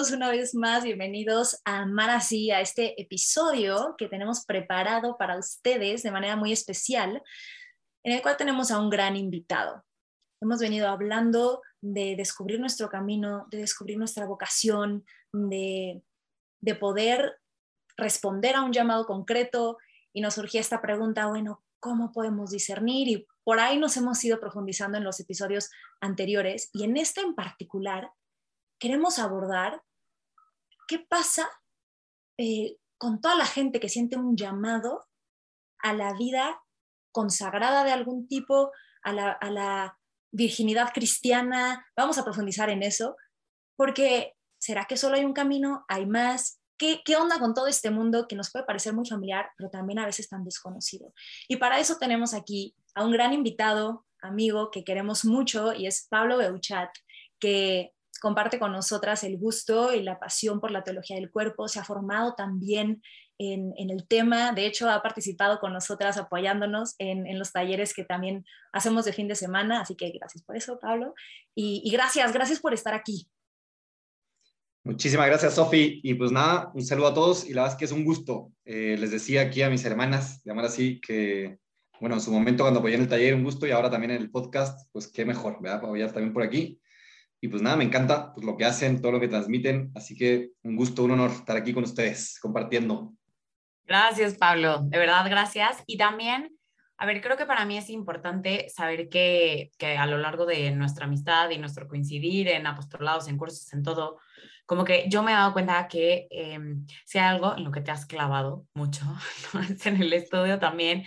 Todos, una vez más, bienvenidos a Amar Así, a este episodio que tenemos preparado para ustedes de manera muy especial, en el cual tenemos a un gran invitado. Hemos venido hablando de descubrir nuestro camino, de descubrir nuestra vocación, de, de poder responder a un llamado concreto y nos surgía esta pregunta, bueno, ¿cómo podemos discernir? Y por ahí nos hemos ido profundizando en los episodios anteriores y en este en particular queremos abordar qué pasa eh, con toda la gente que siente un llamado a la vida consagrada de algún tipo, a la, virginidad cristiana. Vamos a profundizar en eso, porque ¿será que solo hay un camino? ¿Hay más? ¿Qué, ¿Qué, onda con todo este mundo que nos puede parecer muy familiar, pero también a veces tan desconocido? Y para eso tenemos aquí a un gran invitado, amigo que queremos mucho, y es Pablo Beuchat, que comparte con nosotras el gusto y la pasión por la teología del cuerpo, se ha formado también en, el tema, de hecho ha participado con nosotras apoyándonos en, los talleres que también hacemos de fin de semana, así que gracias por eso, Pablo, y, gracias, gracias por estar aquí. Muchísimas gracias, Sofi. Y pues nada, un saludo a todos y la verdad es que es un gusto. Eh, les decía aquí a mis hermanas, llamar así, que bueno, en su momento cuando apoyé en el taller, un gusto y ahora también en el podcast, pues qué mejor, ¿verdad? Apoyar también por aquí. Y pues nada, me encanta pues, lo que hacen, todo lo que transmiten. Así que un gusto, un honor estar aquí con ustedes, compartiendo. Gracias, Pablo. De verdad, gracias. Y también, a ver, creo que para mí es importante saber que, que a lo largo de nuestra amistad y nuestro coincidir en apostolados, en cursos, en todo, como que yo me he dado cuenta que eh, si hay algo en lo que te has clavado mucho, ¿no? en el estudio también,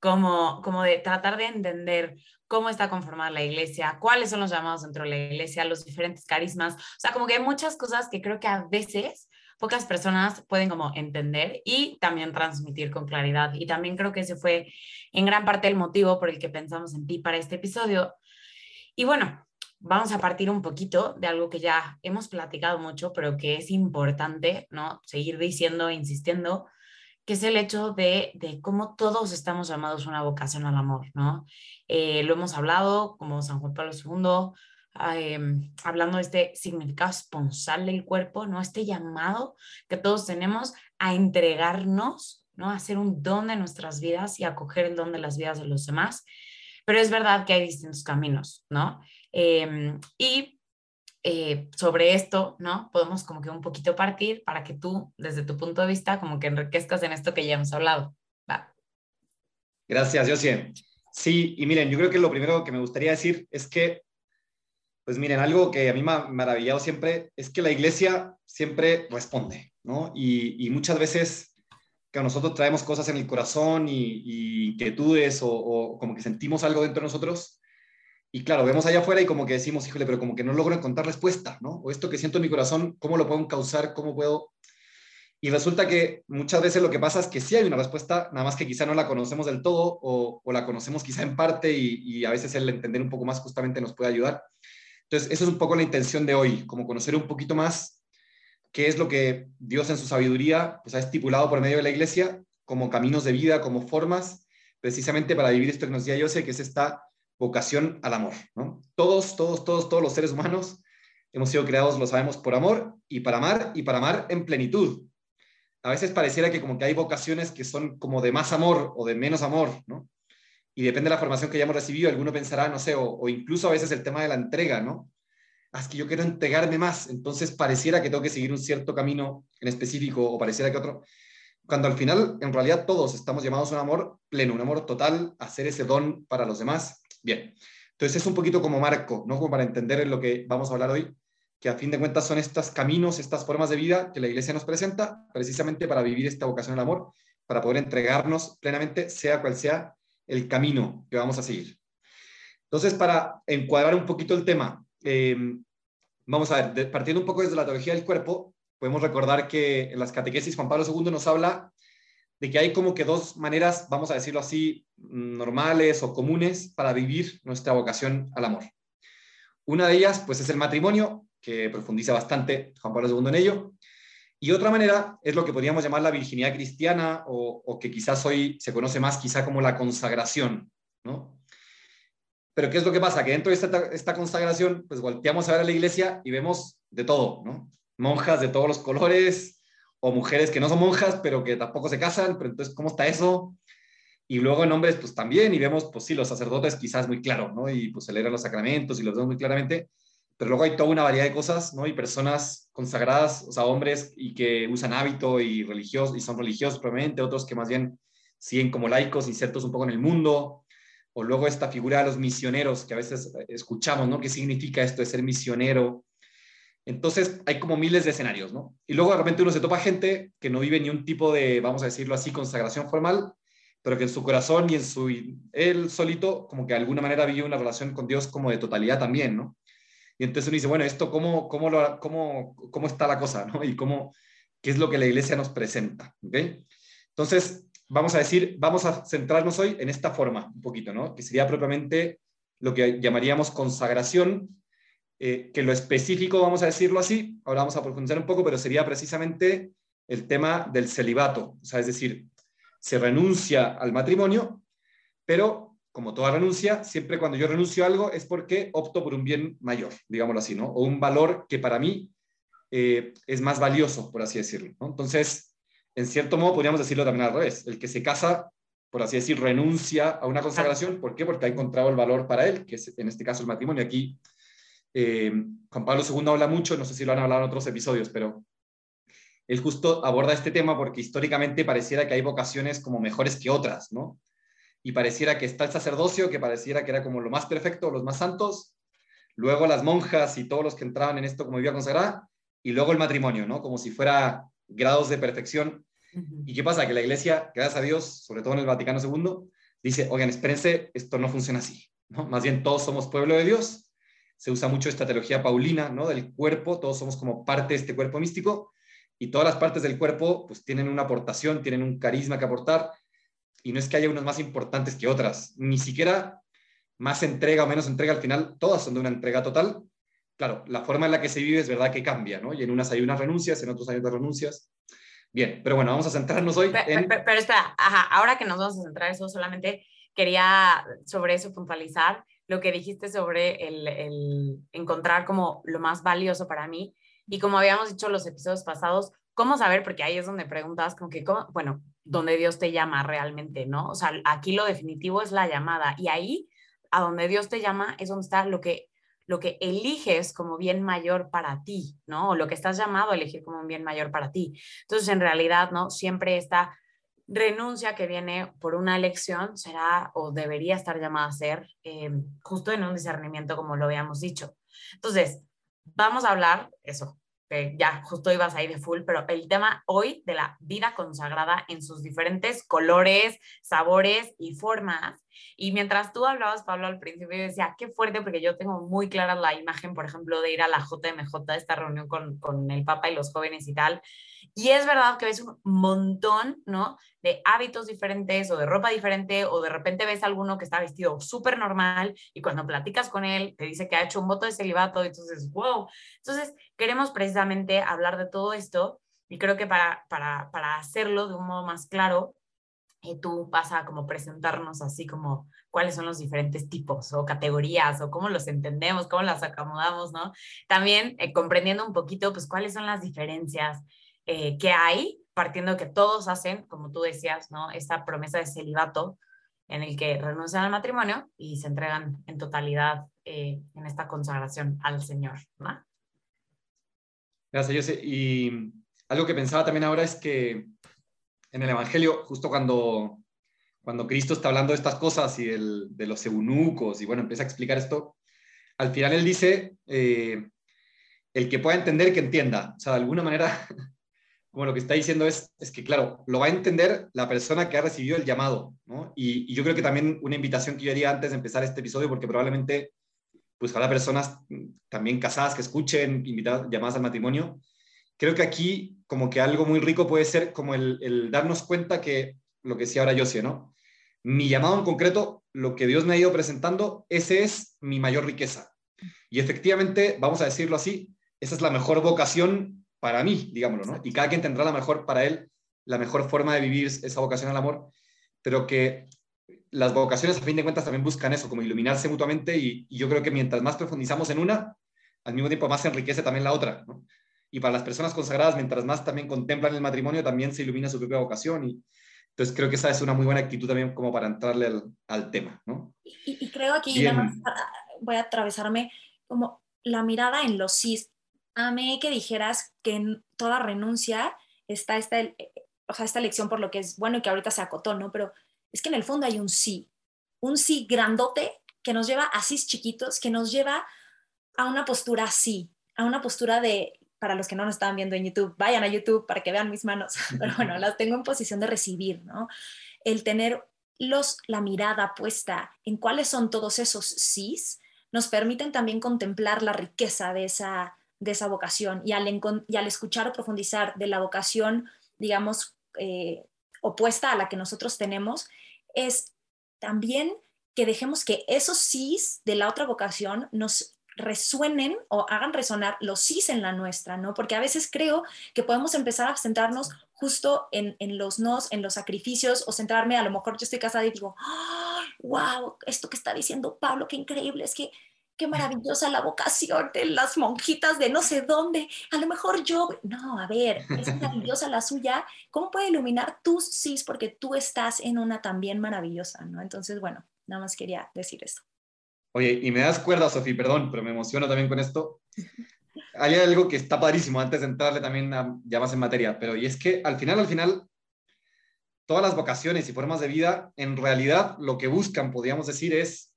como, como de tratar de entender cómo está conformada la iglesia, cuáles son los llamados dentro de la iglesia, los diferentes carismas. O sea, como que hay muchas cosas que creo que a veces pocas personas pueden como entender y también transmitir con claridad. Y también creo que ese fue en gran parte el motivo por el que pensamos en ti para este episodio. Y bueno, vamos a partir un poquito de algo que ya hemos platicado mucho, pero que es importante, ¿no? Seguir diciendo, insistiendo, que es el hecho de, de cómo todos estamos llamados a una vocación al amor, ¿no? Eh, lo hemos hablado como San Juan Pablo II, em, hablando de este significado esponsal del cuerpo, ¿no? Este llamado que todos tenemos a entregarnos, ¿no? A hacer un don de nuestras vidas y a coger el don de las vidas de los demás. Pero es verdad que hay distintos caminos, ¿no? Em, y eh, sobre esto, ¿no? Podemos como que un poquito partir para que tú, desde tu punto de vista, como que enriquezcas en esto que ya hemos hablado. Va. Gracias, Josie. Sí, y miren, yo creo que lo primero que me gustaría decir es que, pues miren, algo que a mí me ha maravillado siempre es que la iglesia siempre responde, ¿no? Y, muchas veces que nosotros traemos cosas en el corazón y, y inquietudes o, o, como que sentimos algo dentro de nosotros, y claro, vemos allá afuera y como que decimos, híjole, pero como que no logro encontrar respuesta, ¿no? O esto que siento en mi corazón, ¿cómo lo puedo causar? ¿Cómo puedo...? Y resulta que muchas veces lo que pasa es que sí hay una respuesta, nada más que quizá no la conocemos del todo o, la conocemos quizá en parte y, a veces el entender un poco más justamente nos puede ayudar. Entonces, eso es un poco la intención de hoy, como conocer un poquito más qué es lo que Dios en su sabiduría pues, ha estipulado por medio de la iglesia como caminos de vida, como formas, precisamente para vivir esto que nos decía José, que es esta vocación al amor, ¿no? Todos, todos, todos, todos los seres humanos hemos sido creados, lo sabemos, por amor y para amar y para amar en plenitud. A veces pareciera que como que hay vocaciones que son como de más amor o de menos amor, ¿no? Y depende de la formación que hayamos recibido, alguno pensará, no sé, o, incluso a veces el tema de la entrega, ¿no? Ah, es que yo quiero entregarme más, entonces pareciera que tengo que seguir un cierto camino en específico o pareciera que otro, cuando al final, en realidad, todos estamos llamados a un amor pleno, un amor total, a hacer ese don para los demás Bien, entonces es un poquito como marco, ¿no? Como para entender lo que vamos a hablar hoy, que a fin de cuentas son estos caminos, estas formas de vida que la iglesia nos presenta precisamente para vivir esta vocación al amor, para poder entregarnos plenamente, sea cual sea el camino que vamos a seguir. Entonces, para encuadrar un poquito el tema, em, vamos a ver, partiendo un poco desde la teología del cuerpo, podemos recordar que en las catequesis Juan Pablo II nos habla de que hay como que dos maneras, vamos a decirlo así, normales o comunes para vivir nuestra vocación al amor. Una de ellas, pues, es el matrimonio, que profundiza bastante Juan Pablo II en ello. Y otra manera es lo que podríamos llamar la virginidad cristiana o, que quizás hoy se conoce más quizá como la consagración, ¿no? Pero ¿qué es lo que pasa? Que dentro de esta, esta consagración, pues volteamos a ver a la iglesia y vemos de todo, ¿no? Monjas de todos los colores o mujeres que no son monjas, pero que tampoco se casan, pero entonces, ¿cómo está eso? Y luego en hombres, pues también, y vemos, pues sí, los sacerdotes quizás muy claro, ¿no? Y pues celebran los sacramentos y los vemos muy claramente, pero luego hay toda una variedad de cosas, ¿no? Y personas consagradas, o sea, hombres y que usan hábito y religiosos, y son religiosos probablemente, otros que más bien siguen como laicos, insertos un poco en el mundo, o luego esta figura de los misioneros, que a veces escuchamos, ¿no? ¿Qué significa esto de ser misionero? Entonces, hay como miles de escenarios, ¿no? Y luego de repente uno se topa gente que no vive ni un tipo de, vamos a decirlo así, consagración formal, pero que en su corazón y en su, él solito, como que de alguna manera vive una relación con Dios como de totalidad también, ¿no? Y entonces uno dice, bueno, ¿esto cómo, cómo, lo, cómo, cómo está la cosa? ¿no? Y cómo, qué es lo que la iglesia nos presenta. ¿okay? Entonces, vamos a decir, vamos a centrarnos hoy en esta forma un poquito, ¿no? Que sería propiamente lo que llamaríamos consagración, eh, que lo específico, vamos a decirlo así, ahora vamos a profundizar un poco, pero sería precisamente el tema del celibato, o sea, es decir, se renuncia al matrimonio, pero como toda renuncia, siempre cuando yo renuncio a algo es porque opto por un bien mayor, digámoslo así, ¿no? O un valor que para mí eh, es más valioso, por así decirlo, ¿no? Entonces, en cierto modo podríamos decirlo también al revés. El que se casa, por así decir, renuncia a una consagración. ¿Por qué? Porque ha encontrado el valor para él, que es en este caso el matrimonio. Aquí eh, Juan Pablo II habla mucho, no sé si lo han hablado en otros episodios, pero él justo aborda este tema porque históricamente pareciera que hay vocaciones como mejores que otras, ¿no? y pareciera que está el sacerdocio, que pareciera que era como lo más perfecto, los más santos, luego las monjas y todos los que entraban en esto como vida consagrada, y luego el matrimonio, ¿no? Como si fuera grados de perfección. ¿Y qué pasa? Que la iglesia, gracias a Dios, sobre todo en el Vaticano II, dice, oigan, espérense, esto no funciona así, ¿no? Más bien todos somos pueblo de Dios, se usa mucho esta teología paulina, ¿no? Del cuerpo, todos somos como parte de este cuerpo místico, y todas las partes del cuerpo pues tienen una aportación, tienen un carisma que aportar, y no es que haya unas más importantes que otras, ni siquiera más entrega o menos entrega al final, todas son de una entrega total. Claro, la forma en la que se vive es verdad que cambia, ¿no? Y en unas hay unas renuncias, en otros hay otras renuncias. Bien, pero bueno, vamos a centrarnos hoy en... Pero, espera, ahora que nos vamos a centrar eso, solamente quería sobre eso puntualizar lo que dijiste sobre el, el encontrar como lo más valioso para mí. Y como habíamos dicho los episodios pasados, ¿cómo saber? Porque ahí es donde preguntas como que, bueno, donde Dios te llama realmente, ¿no? O sea, aquí lo definitivo es la llamada y ahí, a donde Dios te llama, es donde está lo que, lo que eliges como bien mayor para ti, ¿no? O lo que estás llamado a elegir como un bien mayor para ti. Entonces, en realidad, ¿no? Siempre esta renuncia que viene por una elección será o debería estar llamada a ser eh, justo en un discernimiento, como lo habíamos dicho. Entonces, vamos a hablar, eso, que ya justo ibas ahí de full, pero el tema hoy de la vida consagrada en sus diferentes colores, sabores y formas. Y mientras tú hablabas, Pablo, al principio, yo decía, qué fuerte, porque yo tengo muy clara la imagen, por ejemplo, de ir a la JMJ, esta reunión con, con el Papa y los jóvenes y tal, y es verdad que ves un montón, ¿no? De hábitos diferentes o de ropa diferente o de repente ves a alguno que está vestido súper normal y cuando platicas con él te dice que ha hecho un voto de celibato y entonces, wow. Entonces, queremos precisamente hablar de todo esto y creo que para, para, para hacerlo de un modo más claro, eh, tú vas a como presentarnos así como cuáles son los diferentes tipos o categorías o cómo los entendemos, cómo las acomodamos, ¿no? También eh, comprendiendo un poquito, pues, cuáles son las diferencias eh, que hay, partiendo que todos hacen, como tú decías, ¿no? Esta promesa de celibato en el que renuncian al matrimonio y se entregan en totalidad eh, en esta consagración al Señor, ¿no? Gracias, José. Y algo que pensaba también ahora es que en el Evangelio, justo cuando, cuando Cristo está hablando de estas cosas y de los eunucos, y bueno, empieza a explicar esto, al final él dice, eh, el que pueda entender, que entienda. O sea, de alguna manera como lo que está diciendo es, es que, claro, lo va a entender la persona que ha recibido el llamado, ¿no? Y, yo creo que también una invitación que yo haría antes de empezar este episodio, porque probablemente, pues habrá personas también casadas que escuchen, invitadas, llamadas al matrimonio, creo que aquí como que algo muy rico puede ser como el, darnos cuenta que lo que decía ahora Josie, ¿no? Mi llamado en concreto, lo que Dios me ha ido presentando, ese es mi mayor riqueza. Y efectivamente, vamos a decirlo así, esa es la mejor vocación para mí, digámoslo, ¿no? Y cada quien tendrá la mejor para él, la mejor forma de vivir esa vocación al amor, pero que las vocaciones a fin de cuentas también buscan eso, como iluminarse mutuamente y, y yo creo que mientras más profundizamos en una, al mismo tiempo más se enriquece también la otra, ¿no? Y para las personas consagradas, mientras más también contemplan el matrimonio, también se ilumina su propia vocación y, entonces creo que esa es una muy buena actitud también como para entrarle al, al tema, ¿no? Y, y creo aquí, voy a atravesarme como la mirada en los sí. Amé que dijeras que en toda renuncia está esta, o sea, esta lección por lo que es bueno y que ahorita se acotó, ¿no? Pero es que en el fondo hay un sí, un sí grandote que nos lleva a sí chiquitos, que nos lleva a una postura así, a una postura de para los que no nos estaban viendo en YouTube, vayan a YouTube para que vean mis manos, pero bueno, las tengo en posición de recibir, ¿no? El tener los, la mirada puesta en cuáles son todos esos sís, nos permiten también contemplar la riqueza de esa, de esa vocación. Y al, escuchar o profundizar de la vocación, digamos, eh, opuesta a la que nosotros tenemos, es también que dejemos que esos sís de la otra vocación nos resuenen o hagan resonar los sís en la nuestra, ¿no? Porque a veces creo que podemos empezar a centrarnos justo en, los nos, en los sacrificios, o centrarme, a lo mejor yo estoy casada y digo, wow, esto que está diciendo Pablo, qué increíble, es que qué maravillosa la vocación de las monjitas de no sé dónde, a lo mejor yo, no, a ver, es maravillosa la suya, ¿cómo puede iluminar tus sís? Porque tú estás en una también maravillosa, ¿no? Entonces, bueno, nada más quería decir eso. Oye, y me das cuerda, Sofía, perdón, pero me emociono también con esto. Hay algo que está padrísimo antes de entrarle también ya más en materia, pero y es que al final, al final, todas las vocaciones y formas de vida, en realidad lo que buscan, podríamos decir, es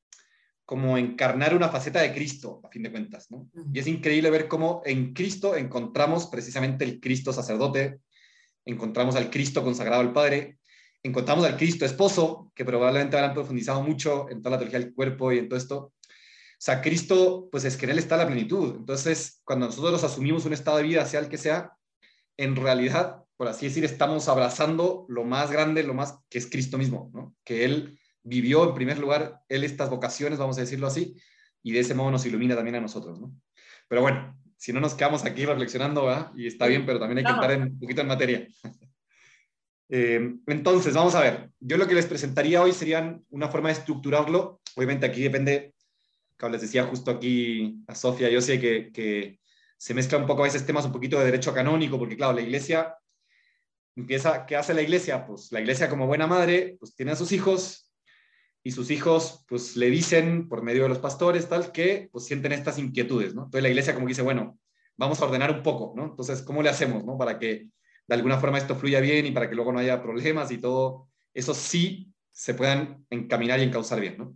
como encarnar una faceta de Cristo, a fin de cuentas, ¿no? Y es increíble ver cómo en Cristo encontramos precisamente el Cristo sacerdote, encontramos al Cristo consagrado al Padre, encontramos al Cristo esposo, que probablemente habrán profundizado mucho en toda la teología del cuerpo y en todo esto. O sea, Cristo, pues es que en Él está la plenitud. Entonces, cuando nosotros asumimos un estado de vida, sea el que sea, en realidad, por así decir, estamos abrazando lo más grande, lo más que es Cristo mismo, ¿no? Que Él vivió en primer lugar, Él estas vocaciones, vamos a decirlo así, y de ese modo nos ilumina también a nosotros, ¿no? Pero bueno, si no nos quedamos aquí reflexionando, ¿verdad? Y está bien, pero también hay que entrar en, un poquito en materia. Eh, entonces, vamos a ver. Yo lo que les presentaría hoy serían una forma de estructurarlo. Obviamente aquí depende, como les decía justo aquí a Sofía, yo sé que, que se mezcla un poco a veces temas un poquito de derecho canónico, porque claro, la iglesia empieza, ¿qué hace la iglesia? Pues la iglesia como buena madre, pues tiene a sus hijos y sus hijos pues le dicen por medio de los pastores tal que pues sienten estas inquietudes, ¿no? Entonces la iglesia como dice, bueno, vamos a ordenar un poco, ¿no? Entonces, ¿cómo le hacemos, ¿no? Para que de alguna forma esto fluya bien y para que luego no haya problemas y todo, eso sí se puedan encaminar y encauzar bien, ¿no?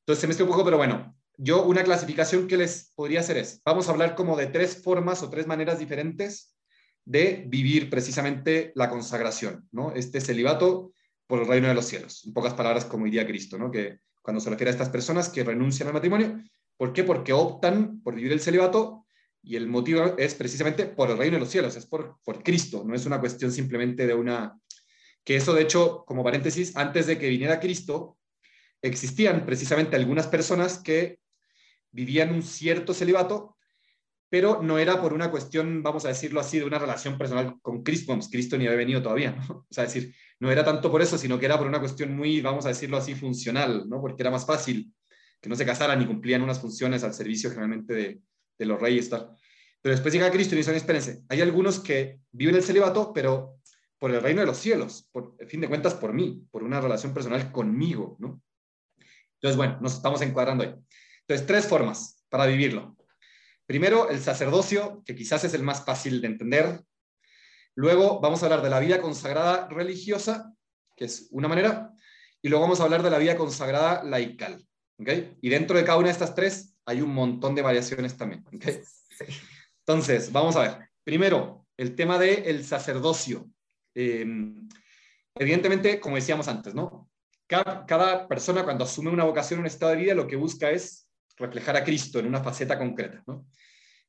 Entonces se mezcla un poco, pero bueno, yo una clasificación que les podría hacer es, vamos a hablar como de tres formas o tres maneras diferentes de vivir precisamente la consagración, ¿no? Este celibato por el reino de los cielos. En pocas palabras, como diría Cristo, ¿no? Que cuando se refiere a estas personas que renuncian al matrimonio, ¿por qué? Porque optan por vivir el celibato y el motivo es precisamente por el reino de los cielos, es por, por Cristo, no es una cuestión simplemente de una... Que eso, de hecho, como paréntesis, antes de que viniera Cristo, existían precisamente algunas personas que vivían un cierto celibato, pero no era por una cuestión, vamos a decirlo así, de una relación personal con Cristo, Cristo ni había venido todavía, ¿no? O sea, decir, no era tanto por eso, sino que era por una cuestión muy, vamos a decirlo así, funcional, ¿no? Porque era más fácil que no se casaran y cumplían unas funciones al servicio generalmente de, los reyes. Tal. Pero después llega Cristo y dice, espérense, hay algunos que viven el celibato, pero por el reino de los cielos, por fin de cuentas por mí, por una relación personal conmigo, ¿no? Entonces, bueno, nos estamos encuadrando ahí. Entonces, tres formas para vivirlo. Primero, el sacerdocio, que quizás es el más fácil de entender. Luego vamos a hablar de la vida consagrada religiosa, que es una manera. Y luego vamos a hablar de la vida consagrada laical. ¿okay? Y dentro de cada una de estas tres hay un montón de variaciones también. Entonces, vamos a ver. Primero, el tema del el sacerdocio. Eh, evidentemente, como decíamos antes, ¿no? Cada, cada, persona cuando asume una vocación, un estado de vida, lo que busca es reflejar a Cristo en una faceta concreta, ¿no?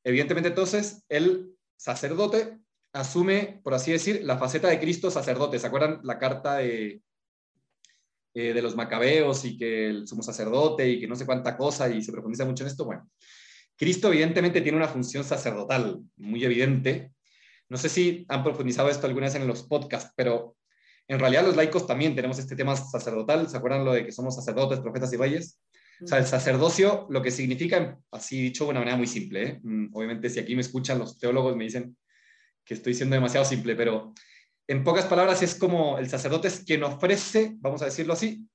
Evidentemente, entonces, el sacerdote asume, por así decir, la faceta de Cristo sacerdote. ¿Se acuerdan la carta de, eh, de los macabeos y que el sumo sacerdote y que no sé cuánta cosa y se profundiza mucho en esto? Bueno, Cristo evidentemente tiene una función sacerdotal muy evidente. No sé si han profundizado esto alguna vez en los podcasts, pero en realidad los laicos también tenemos este tema sacerdotal. ¿Se acuerdan lo de que somos sacerdotes, profetas y reyes? O sea, el sacerdocio, lo que significa, así dicho de una manera muy simple, ¿eh? Mm, obviamente si aquí me escuchan los teólogos me dicen que estoy siendo demasiado simple, pero en pocas palabras es como el sacerdote es quien ofrece, vamos a decirlo así,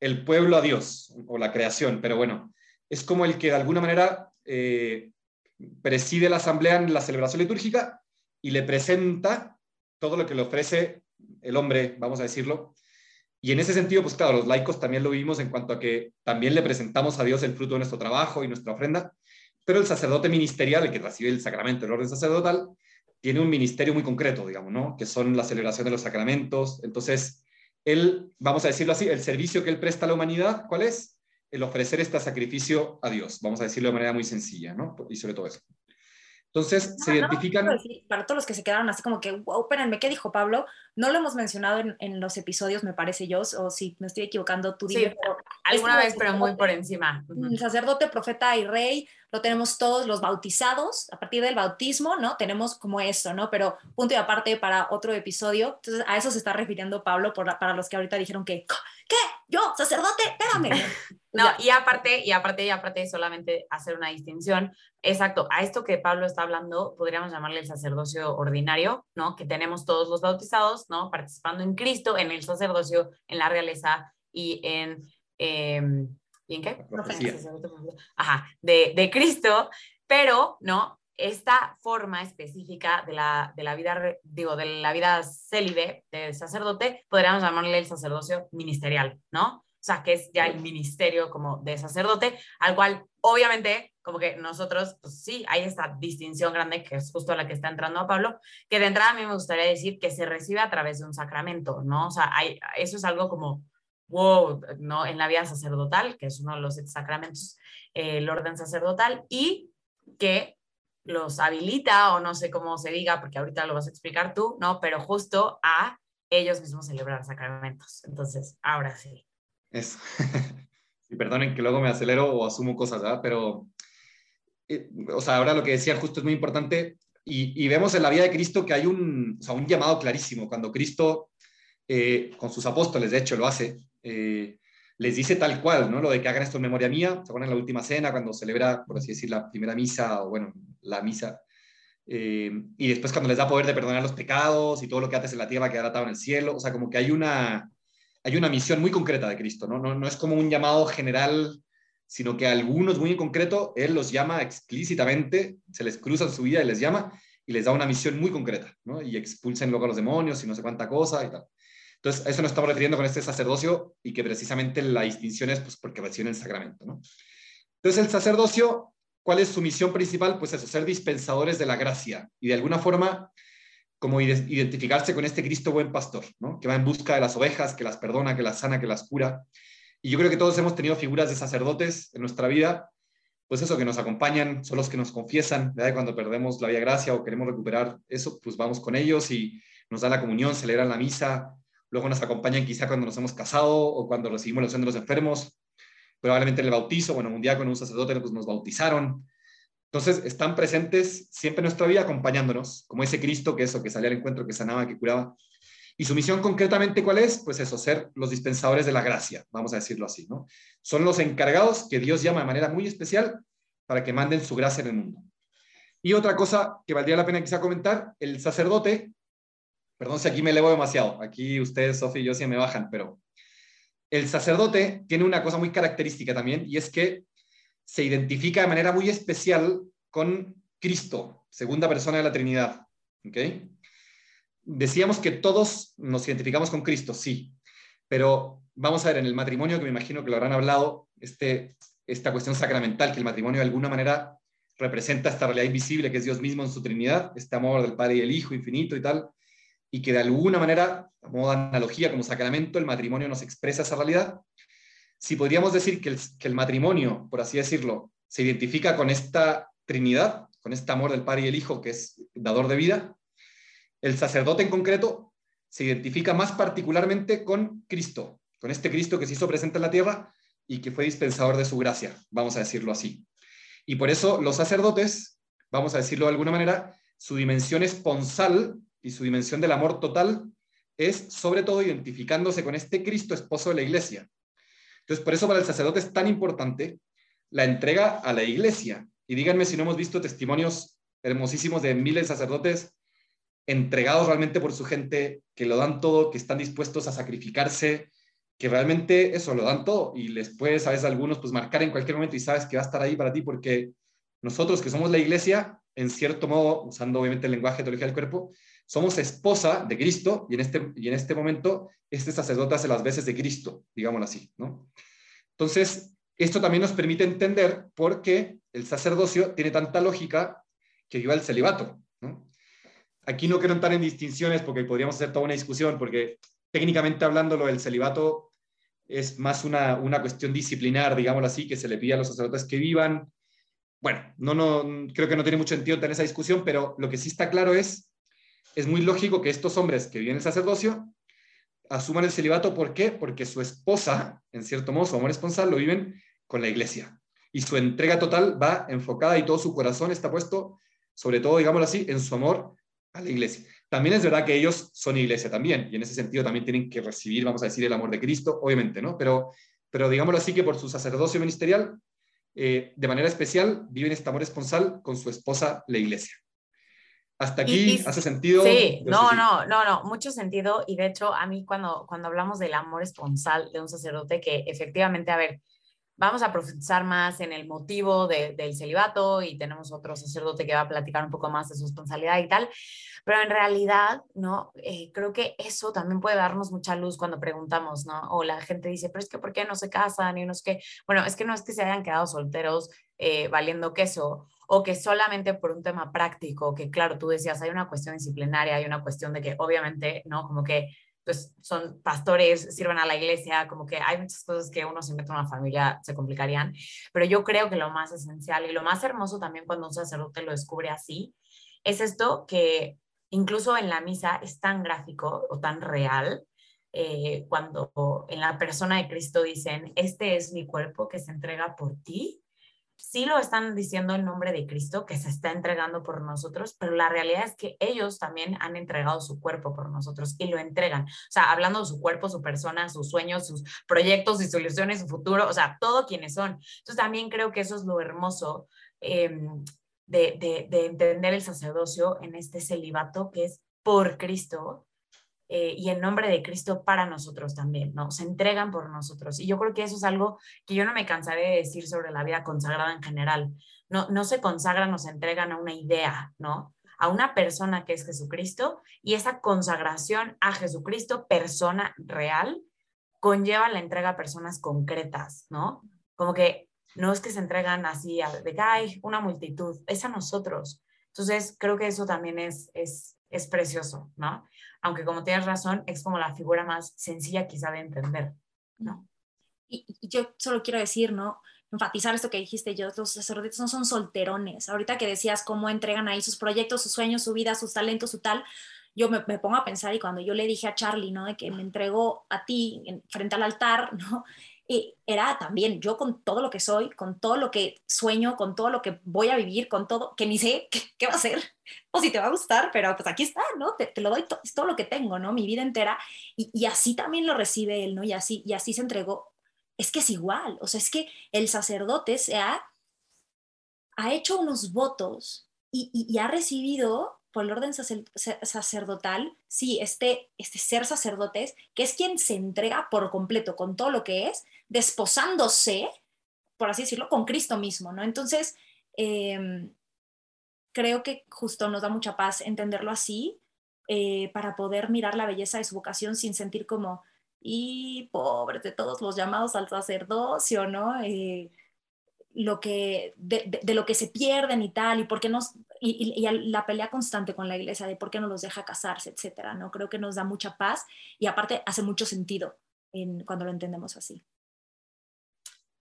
el pueblo a Dios o la creación, pero bueno, es como el que de alguna manera eh, preside la asamblea en la celebración litúrgica y le presenta todo lo que le ofrece el hombre, vamos a decirlo. Y en ese sentido, pues claro, los laicos también lo vimos en cuanto a que también le presentamos a Dios el fruto de nuestro trabajo y nuestra ofrenda, pero el sacerdote ministerial, el que recibe el sacramento, el orden sacerdotal, tiene un ministerio muy concreto, digamos, ¿no? Que son la celebración de los sacramentos. Entonces, él, vamos a decirlo así, el servicio que él presta a la humanidad, ¿cuál es? El ofrecer este sacrificio a Dios, vamos a decirlo de manera muy sencilla, ¿no? Y sobre todo eso. Entonces, se identifican... para todos los que se quedaron así como que, wow, espérenme, ¿qué dijo Pablo? No lo hemos mencionado en, en los episodios, me parece yo, o si me estoy equivocando, tú sí, alguna vez, pero muy por encima. El sacerdote, profeta y rey, lo tenemos todos los bautizados, a partir del bautismo, ¿no? Tenemos como eso, ¿no? Pero punto y aparte para otro episodio, entonces a eso se está refiriendo Pablo por, para los que ahorita dijeron que, ¿qué? ¿Yo, sacerdote? Espérame. No, y aparte, y aparte, y aparte, solamente hacer una distinción, exacto, a esto que Pablo está hablando, podríamos llamarle el sacerdocio ordinario, ¿no? Que tenemos todos los bautizados, ¿no? Participando en Cristo, en el sacerdocio, en la realeza y en... Em, ¿Y en qué? Ajá, de, de Cristo, pero, ¿no? esta forma específica de la, de la vida, digo, de la vida célibe del sacerdote, podríamos llamarle el sacerdocio ministerial, ¿no? Sea, que es ya el ministerio como de sacerdote, al cual obviamente como que nosotros, pues sí, hay esta distinción grande que es justo la que está entrando a Pablo, que de entrada a mí me gustaría decir que se recibe a través de un sacramento, ¿no? O sea, hay, eso es algo como, wow, ¿no? En la vida sacerdotal, que es uno de los sacramentos, eh, el orden sacerdotal, y que los habilita, o no sé cómo se diga, porque ahorita lo vas a explicar tú, ¿no? Pero justo a ellos mismos celebrar sacramentos. Entonces, ahora sí. Eso. y perdonen que luego me acelero o asumo cosas, ¿verdad? Pero, eh, o sea, ahora lo que decía justo es muy importante y, vemos en la vida de Cristo que hay un, o sea, un llamado clarísimo. Cuando Cristo, eh, con sus apóstoles, de hecho, lo hace, eh, les dice tal cual, ¿no? Lo de que hagan esto en memoria mía, se acuerdan en la última cena, cuando celebra, por así decir, la primera misa, o bueno, la misa, y después cuando les da poder de perdonar los pecados y todo lo que haces en la tierra quedará atado en el cielo, o sea, como que hay una, hay una misión muy concreta de Cristo, ¿no? No, es como un llamado general, sino que a algunos muy en concreto, Él los llama explícitamente, se les cruza en su vida y les llama y les da una misión muy concreta, ¿no? Y expulsen luego a los demonios y no sé cuánta cosa y tal. Entonces, eso nos estamos refiriendo con este sacerdocio y que precisamente la distinción es pues, porque reciben el sacramento, ¿no? Entonces, el sacerdocio, ¿cuál es su misión principal? Pues eso, ser dispensadores de la gracia y de alguna forma como identificarse con este Cristo buen pastor, ¿no? que va en busca de las ovejas, que las perdona, que las sana, que las cura. Y yo creo que todos hemos tenido figuras de sacerdotes en nuestra vida, pues eso, que nos acompañan, son los que nos confiesan, ¿verdad? cuando perdemos la vía gracia o queremos recuperar eso, pues vamos con ellos y nos dan la comunión, celebran la misa, luego nos acompañan quizá cuando nos hemos casado o cuando recibimos la unción de los enfermos, probablemente en el bautizo, bueno, un día con un sacerdote pues nos bautizaron, entonces, están presentes siempre en nuestra vida acompañándonos, como ese Cristo que eso, que salía al encuentro, que sanaba, que curaba. Y su misión concretamente, ¿cuál es? Pues eso, ser los dispensadores de la gracia, vamos a decirlo así, ¿no? Son los encargados que Dios llama de manera muy especial para que manden su gracia en el mundo. Y otra cosa que valdría la pena quizá comentar, el sacerdote, perdón si aquí me elevo demasiado, aquí ustedes, Sofía y yo sí me bajan, pero el sacerdote tiene una cosa muy característica también, y es que se identifica de manera muy especial con Cristo, segunda persona de la Trinidad. ¿okay? Decíamos que todos nos identificamos con Cristo, sí, pero vamos a ver, en el matrimonio, que me imagino que lo habrán hablado, este, esta cuestión sacramental, que el matrimonio de alguna manera representa esta realidad invisible que es Dios mismo en su Trinidad, este amor del Padre y el Hijo infinito y tal, y que de alguna manera, a modo analogía, como sacramento, el matrimonio nos expresa esa realidad. Si podríamos decir que el, matrimonio, por así decirlo, se identifica con esta Trinidad, con este amor del Padre y el Hijo, que es dador de vida, el sacerdote en concreto se identifica más particularmente con Cristo, con este Cristo que se hizo presente en la tierra y que fue dispensador de su gracia, vamos a decirlo así. Y por eso los sacerdotes, vamos a decirlo de alguna manera, su dimensión esponsal y su dimensión del amor total es sobre todo identificándose con este Cristo esposo de la iglesia. Entonces, por eso para el sacerdote es tan importante la entrega a la iglesia. Y díganme si no hemos visto testimonios hermosísimos de miles de sacerdotes entregados realmente por su gente, que lo dan todo, que están dispuestos a sacrificarse, que realmente eso lo dan todo y les puedes a veces algunos pues marcar en cualquier momento y sabes que va a estar ahí para ti porque nosotros que somos la iglesia, en cierto modo, usando obviamente el lenguaje de teología del cuerpo, somos esposa de Cristo y en este, y en este momento este sacerdote hace las veces de Cristo, digámoslo así, ¿no? Entonces, esto también nos permite entender por qué el sacerdocio tiene tanta lógica que lleva al celibato. Aquí no quiero entrar en distinciones porque podríamos hacer toda una discusión, porque técnicamente hablando lo del celibato es más una, una cuestión disciplinar, digámoslo así, que se le pide a los sacerdotes que vivan. Bueno, no, no, creo que no tiene mucho sentido tener esa discusión, pero lo que sí está claro es, es muy lógico que estos hombres que viven el sacerdocio asuman el celibato. ¿Por qué? Porque su esposa, en cierto modo, su amor esponsal, lo viven con la iglesia. Y su entrega total va enfocada y todo su corazón está puesto, sobre todo, digámoslo así, en su amor a la iglesia. También es verdad que ellos son iglesia también, y en ese sentido también tienen que recibir, vamos a decir, el amor de Cristo, obviamente, ¿no? Pero, pero digámoslo así que por su sacerdocio ministerial, eh, de manera especial, viven este amor esponsal con su esposa, la iglesia. Hasta aquí hace sentido. Sí, no, no, no, no, mucho sentido. Y de hecho, a mí cuando, cuando hablamos del amor esponsal de un sacerdote, que efectivamente, a ver, vamos a profundizar más en el motivo del celibato y tenemos otro sacerdote que va a platicar un poco más de su responsabilidad y tal, pero en realidad, ¿no? Eh, creo que eso también puede darnos mucha luz cuando preguntamos, ¿no? O la gente dice, pero es que ¿por qué no se casan? Y unos que, bueno, es que no es que se hayan quedado solteros eh, valiendo queso o que solamente por un tema práctico, que claro, tú decías, hay una cuestión disciplinaria, hay una cuestión de que obviamente, ¿no? Como que pues son pastores, sirven a la iglesia, como que hay muchas cosas que uno se mete en una familia se complicarían, pero yo creo que lo más esencial y lo más hermoso también cuando un sacerdote lo descubre así, es esto que incluso en la misa es tan gráfico o tan real, eh, cuando en la persona de Cristo dicen, este es mi cuerpo que se entrega por ti, sí lo están diciendo en nombre de Cristo, que se está entregando por nosotros, pero la realidad es que ellos también han entregado su cuerpo por nosotros y lo entregan. O sea, hablando de su cuerpo, su persona, sus sueños, sus proyectos, sus soluciones, su futuro, o sea, todo quienes son. Entonces también creo que eso es lo hermoso em, de, de entender el sacerdocio en este celibato que es por Cristo eh, y en nombre de Cristo para nosotros también, ¿no? Se entregan por nosotros. Y yo creo que eso es algo que yo no me cansaré de decir sobre la vida consagrada en general. No, no se consagran o se entregan a una idea, ¿no? A una persona que es Jesucristo y esa consagración a Jesucristo, persona real, conlleva la entrega a personas concretas, ¿no? Como que no es que se entregan así a, de, ay, una multitud, es a nosotros. Entonces, creo que eso también es, es, es precioso, ¿no? Aunque como tienes razón, es como la figura más sencilla quizá de entender, ¿no? Y, yo solo quiero decir, ¿no? Enfatizar esto que dijiste yo, los sacerdotes no son solterones. Ahorita que decías cómo entregan ahí sus proyectos, sus sueños, su vida, sus talentos, su tal, yo me, pongo a pensar y cuando yo le dije a Charlie, ¿no? De que me entregó a ti en, frente al altar, ¿no? Y era también yo con todo lo que soy, con todo lo que sueño, con todo lo que voy a vivir, con todo, que ni sé qué, va a ser o si te va a gustar, pero pues aquí está, ¿no? Te, lo doy, es todo lo que tengo, ¿no? Mi vida entera. Y, y, así también lo recibe él, ¿no? Y así, y así se entregó. Es que es igual, o sea, es que el sacerdote se ha, ha hecho unos votos y, y ha recibido por el orden sacerdotal, sí, este, este ser sacerdotes, que es quien se entrega por completo con todo lo que es, desposándose, por así decirlo, con Cristo mismo, ¿no? Entonces, em, creo que justo nos da mucha paz entenderlo así, eh, para poder mirar la belleza de su vocación sin sentir como, y pobres de todos los llamados al sacerdocio, ¿no? Eh, lo que, de, de, lo que se pierden y tal, y por qué y, la pelea constante con la iglesia de por qué no los deja casarse, etcétera, ¿no? Creo que nos da mucha paz y aparte hace mucho sentido en, cuando lo entendemos así.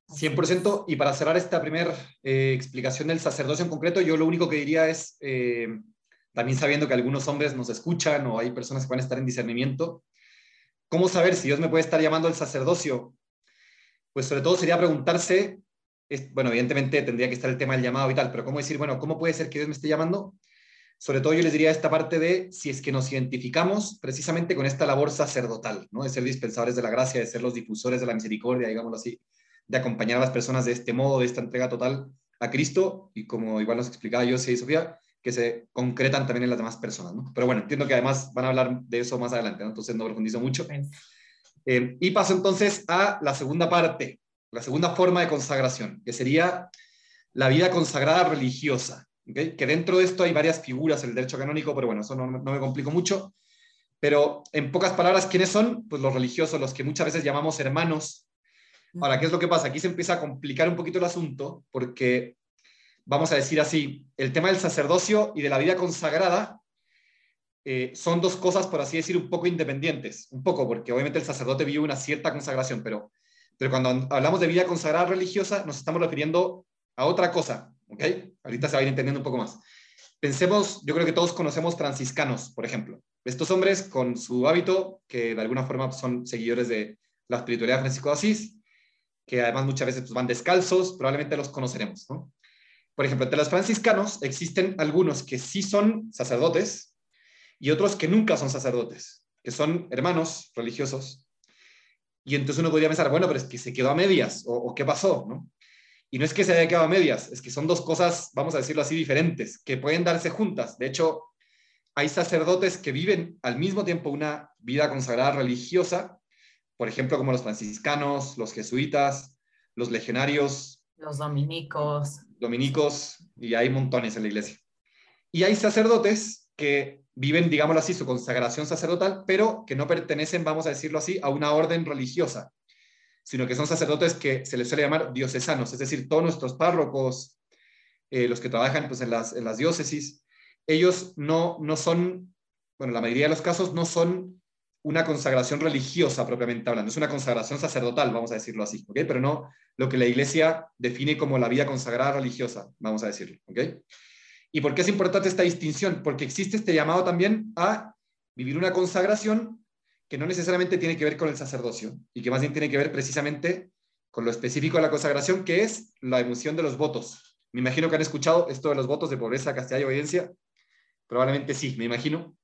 100%. Y para cerrar esta primera eh, explicación del sacerdocio en concreto, yo lo único que diría es, eh, también sabiendo que algunos hombres nos escuchan o hay personas que van a estar en discernimiento, ¿cómo saber si Dios me puede estar llamando al sacerdocio? Pues sobre todo sería preguntarse bueno, evidentemente tendría que estar el tema del llamado y tal, pero ¿cómo decir, bueno, cómo puede ser que Dios me esté llamando? Sobre todo yo les diría esta parte de si es que nos identificamos precisamente con esta labor sacerdotal, ¿no? De ser dispensadores de la gracia, de ser los difusores de la misericordia, digámoslo así, de acompañar a las personas de este modo, de esta entrega total a Cristo, y como igual nos explicaba yo y Sofía, que se concretan también en las demás personas, ¿no? Pero bueno, entiendo que además van a hablar de eso más adelante, ¿no? Entonces no profundizo mucho. Eh, y paso entonces a la segunda parte, la segunda forma de consagración, que sería la vida consagrada religiosa. Que dentro de esto hay varias figuras en el derecho canónico, pero bueno, eso no, me complico mucho. Pero en pocas palabras, ¿quiénes son? Pues los religiosos, los que muchas veces llamamos hermanos. Ahora, ¿qué es lo que pasa? Aquí se empieza a complicar un poquito el asunto, porque, vamos a decir así, el tema del sacerdocio y de la vida consagrada eh, son dos cosas, por así decir, un poco independientes. Un poco, porque obviamente el sacerdote vive una cierta consagración, pero pero cuando hablamos de vida consagrada religiosa, nos estamos refiriendo a otra cosa, ¿ok? Ahorita se va a ir entendiendo un poco más. Pensemos, yo creo que todos conocemos franciscanos, por ejemplo. Estos hombres con su hábito, que de alguna forma son seguidores de la espiritualidad de Francisco de Asís, que además muchas veces pues, van descalzos, probablemente los conoceremos, ¿no? Por ejemplo, entre los franciscanos existen algunos que sí son sacerdotes y otros que nunca son sacerdotes, que son hermanos religiosos y entonces uno podría pensar, bueno, pero es que se quedó a medias, o, qué pasó, ¿no? Y no es que se haya quedado a medias, es que son dos cosas, vamos a decirlo así, diferentes, que pueden darse juntas. De hecho, hay sacerdotes que viven al mismo tiempo una vida consagrada religiosa, por ejemplo, como los franciscanos, los jesuitas, los legionarios. Los dominicos. Dominicos, y hay montones en la iglesia. Y hay sacerdotes que viven, digámoslo así, su consagración sacerdotal, pero que no pertenecen, vamos a decirlo así, a una orden religiosa, sino que son sacerdotes que se les suele llamar diocesanos, es decir, todos nuestros párrocos, eh, los que trabajan pues, en, las, en las diócesis, ellos no, no son, bueno, la mayoría de los casos no son una consagración religiosa propiamente hablando, es una consagración sacerdotal, vamos a decirlo así, ¿ok? Pero no lo que la iglesia define como la vida consagrada religiosa, vamos a decirlo, ¿ok? ¿Y por qué es importante esta distinción? Porque existe este llamado también a vivir una consagración que no necesariamente tiene que ver con el sacerdocio y que más bien tiene que ver precisamente con lo específico de la consagración, que es la emoción de los votos. Me imagino que han escuchado esto de los votos de pobreza, castidad y obediencia. Probablemente sí, me imagino.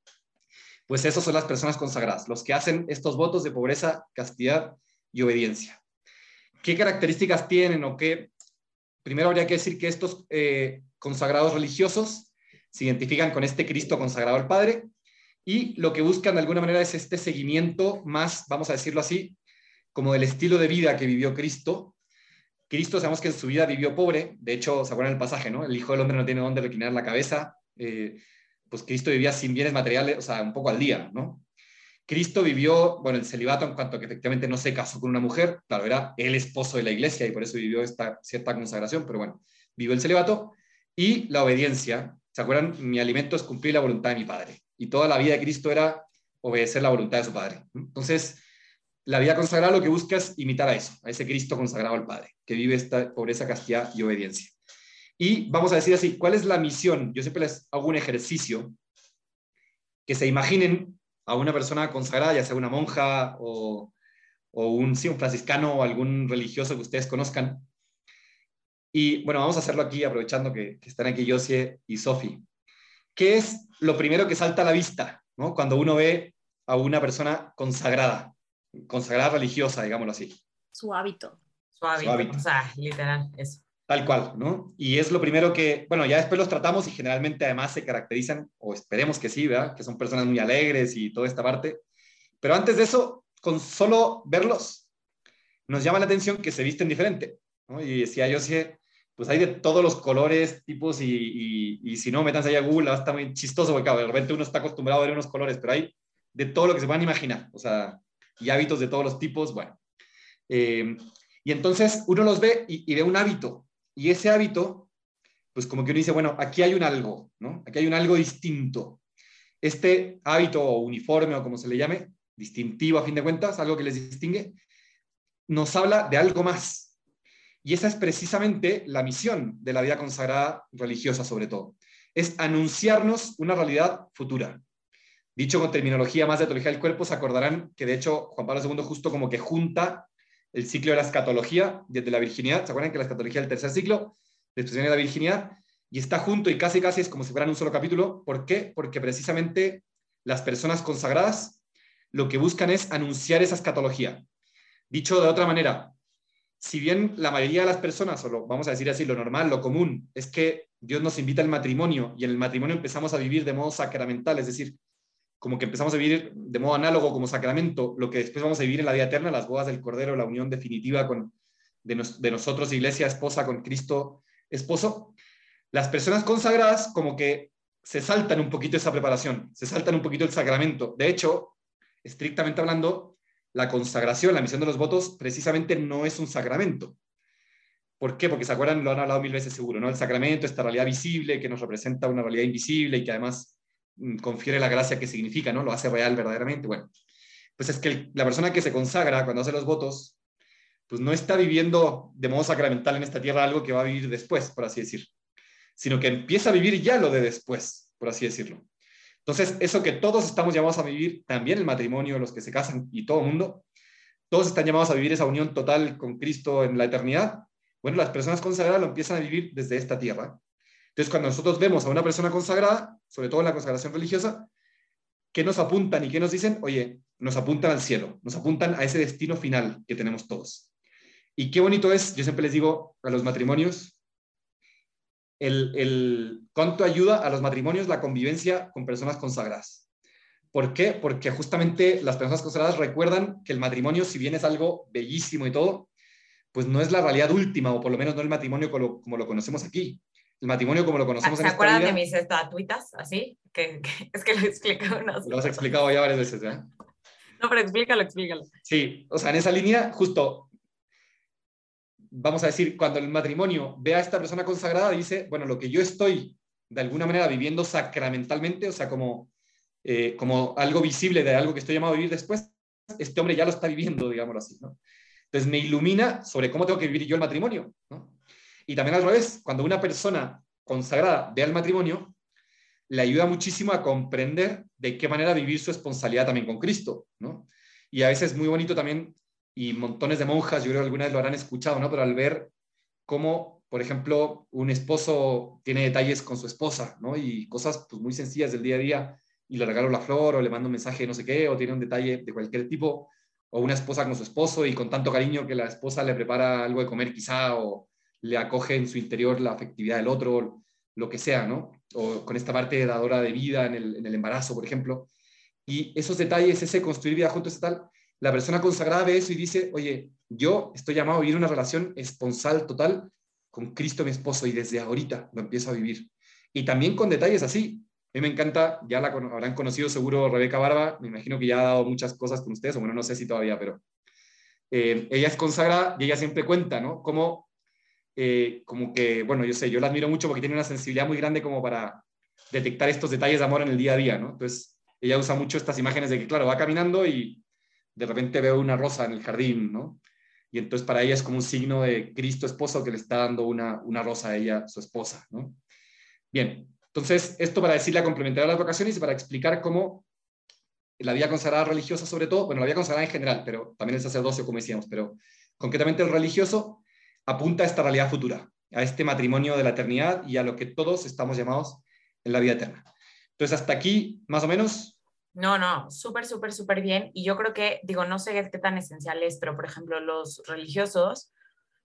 Pues esos son las personas consagradas, los que hacen estos votos de pobreza, castidad y obediencia. ¿Qué características tienen o qué? Primero habría que decir que estos eh, consagrados religiosos se identifican con este Cristo consagrado al Padre y lo que buscan de alguna manera es este seguimiento más, vamos a decirlo así, como del estilo de vida que vivió Cristo. Cristo sabemos que en su vida vivió pobre, de hecho, se acuerdan el pasaje, ¿no? El Hijo del Hombre no tiene dónde reclinar la cabeza, eh, pues Cristo vivía sin bienes materiales, o sea, un poco al día, ¿no? Cristo vivió, bueno, el celibato en cuanto que efectivamente no se casó con una mujer, claro, era el esposo de la iglesia y por eso vivió esta cierta consagración, pero bueno, vivió el celibato, y la obediencia. ¿Se acuerdan? Mi alimento es cumplir la voluntad de mi Padre. Y toda la vida de Cristo era obedecer la voluntad de su Padre. Entonces, la vida consagrada lo que busca es imitar a eso, a ese Cristo consagrado al Padre, que vive esta pobreza, castidad y obediencia. Y vamos a decir así, ¿cuál es la misión? Yo siempre les hago un ejercicio que se imaginen a una persona consagrada, ya sea una monja o, un, sí, un franciscano o algún religioso que ustedes conozcan, y bueno, vamos a hacerlo aquí aprovechando que, están aquí Josie y Sofi. ¿Qué es lo primero que salta a la vista ¿no? cuando uno ve a una persona consagrada, consagrada religiosa, digámoslo así? Su hábito. Su hábito, o sea, literal, eso. Tal cual, ¿no? Y es lo primero que, bueno, ya después los tratamos y generalmente además se caracterizan, o esperemos que sí, ¿verdad? Que son personas muy alegres y toda esta parte. Pero antes de eso, con solo verlos, nos llama la atención que se visten diferente. ¿no? Y decía yo, sí, pues hay de todos los colores, tipos, y, y, si no, metanse ahí a Google, está muy chistoso, porque de repente uno está acostumbrado a ver unos colores, pero hay de todo lo que se puedan imaginar, o sea, y hábitos de todos los tipos, bueno. Eh, y entonces uno los ve y, ve un hábito, Y ese hábito, pues como que uno dice, bueno, aquí hay un algo, ¿no? Aquí hay un algo distinto. Este hábito o uniforme o como se le llame, distintivo a fin de cuentas, algo que les distingue, nos habla de algo más. Y esa es precisamente la misión de la vida consagrada religiosa sobre todo. Es anunciarnos una realidad futura. Dicho con terminología más de teología del cuerpo, se acordarán que de hecho Juan Pablo II justo como que junta el ciclo de la escatología desde la virginidad. ¿Se acuerdan que la escatología es el tercer ciclo de expresión de la virginidad? Y está junto y casi casi es como si fueran un solo capítulo. ¿Por qué? Porque precisamente las personas consagradas lo que buscan es anunciar esa escatología. Dicho de otra manera, si bien la mayoría de las personas, o lo, vamos a decir así, lo normal, lo común, es que Dios nos invita al matrimonio y en el matrimonio empezamos a vivir de modo sacramental, es decir, como que empezamos a vivir de modo análogo como sacramento, lo que después vamos a vivir en la vida eterna, las bodas del Cordero, la unión definitiva con, de, de nosotros, iglesia esposa, con Cristo esposo, las personas consagradas como que se saltan un poquito esa preparación, se saltan un poquito el sacramento. De hecho, estrictamente hablando, la consagración, la misión de los votos, precisamente no es un sacramento. ¿Por qué? Porque se acuerdan, lo han hablado mil veces seguro, ¿no? El sacramento, esta realidad visible que nos representa una realidad invisible y que además Mm, confiere la gracia que significa, ¿no? Lo hace real verdaderamente. Bueno, pues es que la persona que se consagra cuando hace los votos, pues no está viviendo de modo sacramental en esta tierra algo que va a vivir después, por así decir, sino que empieza a vivir ya lo de después, por así decirlo. Entonces, eso que todos estamos llamados a vivir, también el matrimonio, los que se casan y todo el mundo, todos están llamados a vivir esa unión total con Cristo en la eternidad. Bueno, las personas consagradas lo empiezan a vivir desde esta tierra. Entonces, cuando nosotros vemos a una persona consagrada, sobre todo en la consagración religiosa, ¿qué nos apuntan y qué nos dicen? Oye, nos apuntan al cielo, nos apuntan a ese destino final que tenemos todos. Y qué bonito es, yo siempre les digo a los matrimonios, el, el cuánto ayuda a los matrimonios la convivencia con personas consagradas. ¿Por qué? Porque justamente las personas consagradas recuerdan que el matrimonio, si bien es algo bellísimo y todo, pues no es la realidad última, o por lo menos no el matrimonio como lo conocemos aquí el matrimonio como lo conocemos ¿Se en esta acuerdan de mis estatuitas así? Que, es que lo he explicado Lo has explicado ya varias veces, ¿eh? No, pero explícalo, explícalo. Sí, o sea, en esa línea, justo, vamos a decir, cuando el matrimonio ve a esta persona consagrada, dice, bueno, lo que yo estoy de alguna manera viviendo sacramentalmente, o sea, como, eh, como algo visible de algo que estoy llamado a vivir después, este hombre ya lo está viviendo, digámoslo así, ¿no? Entonces me ilumina sobre cómo tengo que vivir yo el matrimonio. Y también al revés, cuando una persona consagrada ve al matrimonio, le ayuda muchísimo a comprender de qué manera vivir su responsabilidad también con Cristo. Y a veces es muy bonito también, y montones de monjas, yo creo que alguna vez lo habrán escuchado, ¿no? Pero al ver cómo, por ejemplo, un esposo tiene detalles con su esposa, ¿no? Y cosas pues, muy sencillas del día a día, y le regalo la flor, o le mando un mensaje no sé qué, o tiene un detalle de cualquier tipo, o una esposa con su esposo, y con tanto cariño que la esposa le prepara algo de comer quizá, o, le acoge en su interior la afectividad del otro, lo que sea, ¿no? O con esta parte dadora de vida en el, embarazo, por ejemplo. Y esos detalles, ese construir vida juntos y tal, la persona consagrada ve eso y dice, oye, yo estoy llamado a vivir una relación esponsal total con Cristo mi esposo y desde ahorita lo empiezo a vivir. Y también con detalles así. A mí me encanta, ya la habrán conocido seguro Rebeca Barba, me imagino que ya ha dado muchas cosas con ustedes, o bueno, no sé si todavía, pero eh, ella es consagrada y ella siempre cuenta, ¿no? Cómo eh, como que, bueno, yo sé, yo la admiro mucho porque tiene una sensibilidad muy grande como para detectar estos detalles de amor en el día a día, ¿no? Entonces, ella usa mucho estas imágenes de que, claro, va caminando y de repente veo una rosa en el jardín, ¿no? Y entonces para ella es como un signo de Cristo esposo que le está dando una, una rosa a ella, su esposa, ¿no? Bien, entonces esto para decir la complementariedad de las vocaciones y para explicar cómo la vida consagrada religiosa sobre todo, bueno, la vida consagrada en general, pero también el sacerdocio, como decíamos, pero concretamente el religioso apunta a esta realidad futura, a este matrimonio de la eternidad y a lo que todos estamos llamados en la vida eterna. Entonces, hasta aquí, más o menos. No, no, súper, súper, súper bien. Y yo creo que, digo, no sé qué tan esencial es, pero por ejemplo, los religiosos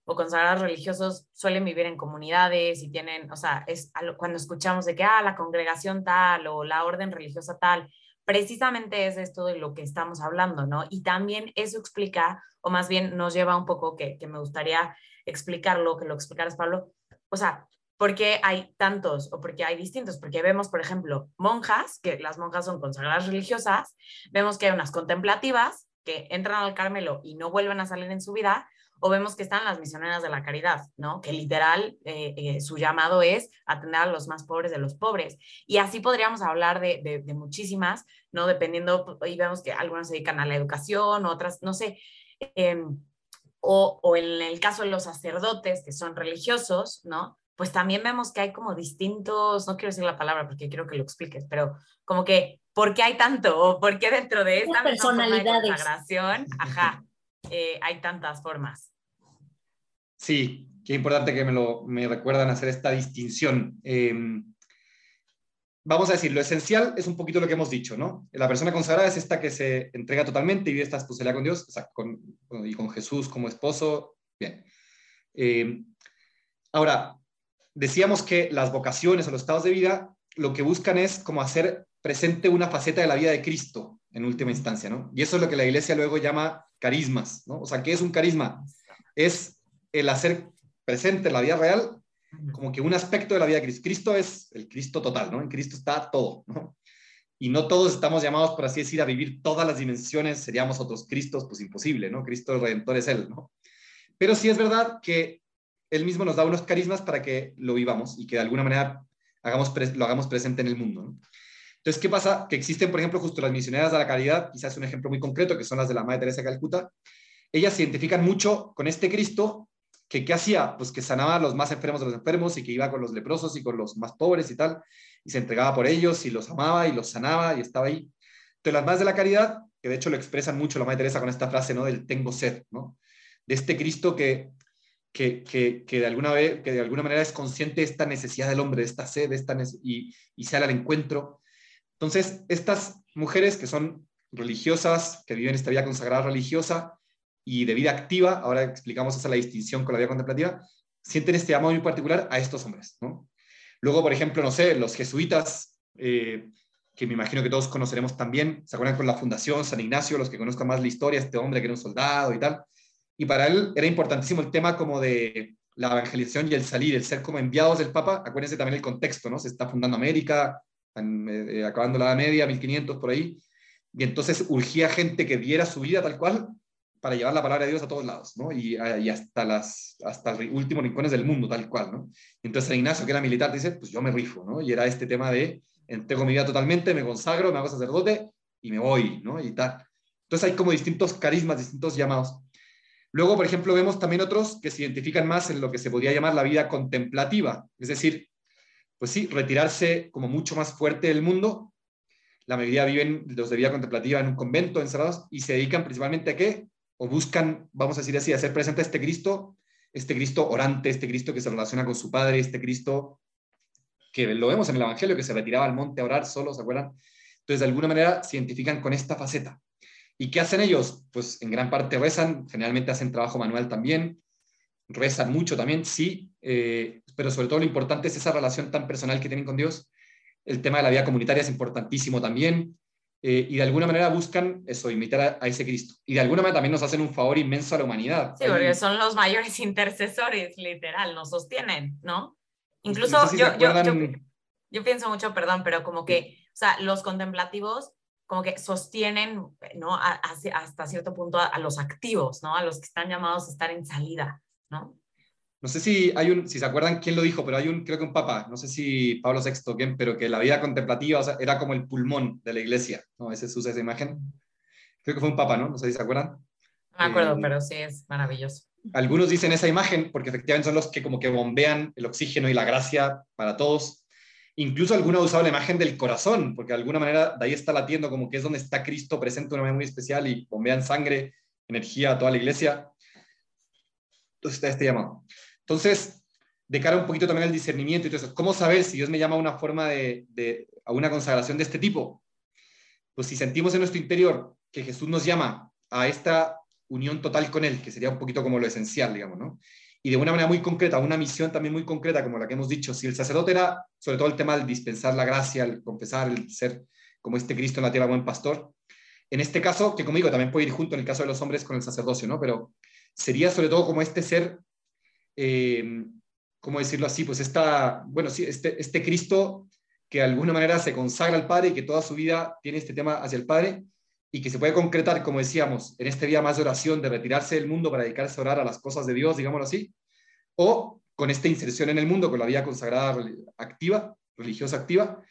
o consagrados religiosos suelen vivir en comunidades y tienen, o sea, es cuando escuchamos de que, ah, la congregación tal o la orden religiosa tal, precisamente es esto de lo que estamos hablando, ¿no? Y también eso explica, o más bien nos lleva un poco, que, que me gustaría explicarlo, que lo explicaras, Pablo. O sea, ¿por qué hay tantos o por qué hay distintos? Porque vemos, por ejemplo, monjas, que las monjas son consagradas religiosas, vemos que hay unas contemplativas que entran al Carmelo y no vuelven a salir en su vida, O vemos que están las misioneras de la caridad, ¿no? Que literal eh, eh, su llamado es atender a los más pobres de los pobres. Y así podríamos hablar de, de, muchísimas, ¿no? Dependiendo, y vemos que algunas se dedican a la educación, otras, no sé. Em, o, o en el caso de los sacerdotes que son religiosos, ¿no? Pues también vemos que hay como distintos, no quiero decir la palabra porque quiero que lo expliques, pero como que, ¿por qué hay tanto? ¿O por qué dentro de esta personalidad de consagración, ajá, eh, hay tantas formas? Sí, qué importante que me, lo, me recuerdan hacer esta distinción. Em, vamos a decir, lo esencial es un poquito lo que hemos dicho, ¿no? La persona consagrada es esta que se entrega totalmente y vive esta responsabilidad con Dios, o sea, con, y con Jesús como esposo. Bien. Em, ahora, decíamos que las vocaciones o los estados de vida lo que buscan es como hacer presente una faceta de la vida de Cristo en última instancia, ¿no? Y eso es lo que la iglesia luego llama carismas, ¿no? O sea, ¿qué es un carisma? Es el hacer presente en la vida real como que un aspecto de la vida de Cristo. Cristo es el Cristo total, ¿no? En Cristo está todo, ¿no? Y no todos estamos llamados, por así decir, a vivir todas las dimensiones, seríamos otros Cristos, pues imposible, ¿no? Cristo el Redentor es Él, ¿no? Pero sí es verdad que Él mismo nos da unos carismas para que lo vivamos y que de alguna manera hagamos lo hagamos presente en el mundo, ¿no? Entonces, ¿qué pasa? Que existen, por ejemplo, justo las misioneras de la caridad, quizás un ejemplo muy concreto, que son las de la Madre Teresa de Calcuta. Ellas se identifican mucho con este Cristo que ¿qué hacía? Pues que sanaba a los más enfermos de los enfermos y que iba con los leprosos y con los más pobres y tal, y se entregaba por ellos y los amaba y los sanaba y estaba ahí. Entonces las madres de la caridad, que de hecho lo expresan mucho la Madre Teresa con esta frase, ¿no? Del tengo sed, ¿no? De este Cristo que, que, de, alguna vez, que de alguna manera es consciente de esta necesidad del hombre, de esta sed, de esta y, y sale al encuentro. Entonces, estas mujeres que son religiosas, que viven esta vida consagrada religiosa, y de vida activa, ahora explicamos esa la distinción con la vida contemplativa, sienten este amor muy particular a estos hombres. Luego, por ejemplo, no sé, los jesuitas, eh, que me imagino que todos conoceremos también, se acuerdan con la Fundación San Ignacio, los que conozcan más la historia, este hombre que era un soldado y tal, y para él era importantísimo el tema como de la evangelización y el salir, el ser como enviados del Papa, acuérdense también el contexto, ¿no? Se está fundando América, eh, acabando la Edad Media, 1500 por ahí, y entonces urgía gente que diera su vida tal cual para llevar la palabra de Dios a todos lados, ¿no? Y, y hasta, las, hasta los últimos rincones del mundo, tal cual, ¿no? Entonces Ignacio, que era militar, dice, pues yo me rifo, ¿no? Y era este tema de, entrego mi vida totalmente, me consagro, me hago sacerdote y me voy, ¿no? Y tal. Entonces hay como distintos carismas, distintos llamados. Luego, por ejemplo, vemos también otros que se identifican más en lo que se podría llamar la vida contemplativa, es decir, pues sí, retirarse como mucho más fuerte del mundo. La mayoría viven los de vida contemplativa en un convento, encerrados, y se dedican principalmente a qué? o buscan, vamos a decir así, hacer presente a este Cristo, este Cristo orante, este Cristo que se relaciona con su Padre, este Cristo que lo vemos en el Evangelio, que se retiraba al monte a orar solo, ¿se acuerdan? Entonces, de alguna manera, se identifican con esta faceta. ¿Y qué hacen ellos? Pues en gran parte rezan, generalmente hacen trabajo manual también, rezan mucho también, sí, eh, pero sobre todo lo importante es esa relación tan personal que tienen con Dios. El tema de la vida comunitaria es importantísimo también. Eh, y de alguna manera buscan eso, imitar a, ese Cristo. Y de alguna manera también nos hacen un favor inmenso a la humanidad. Sí, porque son los mayores intercesores, literal, nos sostienen, ¿no? Incluso yo, yo, yo, pienso mucho, perdón, pero como que, o sea, los contemplativos como que sostienen, ¿no? hasta cierto punto a, los activos, ¿no? A los que están llamados a estar en salida, ¿no? no sé si hay un, si se acuerdan quién lo dijo, pero hay un, creo que un papa, no sé si Pablo VI quién, pero que la vida contemplativa era como el pulmón de la iglesia, ¿no? Ese usa esa imagen. Creo que fue un papa, ¿no? No sé si se acuerdan. No me acuerdo, eh, pero sí es maravilloso. Algunos dicen esa imagen porque efectivamente son los que como que bombean el oxígeno y la gracia para todos. Incluso algunos han usado la imagen del corazón, porque de alguna manera de ahí está latiendo como que es donde está Cristo presente de una manera muy especial y bombean sangre, energía a toda la iglesia. Entonces está este llamado. Entonces, de cara un poquito también al discernimiento y todo eso, ¿cómo saber si Dios me llama a una forma de, a una consagración de este tipo? Pues si sentimos en nuestro interior que Jesús nos llama a esta unión total con Él, que sería un poquito como lo esencial, digamos, ¿no? Y de una manera muy concreta, una misión también muy concreta, como la que hemos dicho, si el sacerdote era sobre todo el tema del dispensar la gracia, el confesar, el ser como este Cristo en la tierra buen pastor, en este caso, que como digo, también puede ir junto en el caso de los hombres con el sacerdocio, ¿no? Pero sería sobre todo como este ser eh, ¿cómo decirlo así? Pues esta, bueno, sí, este, este Cristo que de alguna manera se consagra al Padre y que toda su vida tiene este tema hacia el Padre y que se puede concretar, como decíamos, en este día más de oración, de retirarse del mundo para dedicarse a orar a las cosas de Dios, digámoslo así, o con esta inserción en el mundo, con la vida consagrada activa, religiosa activa,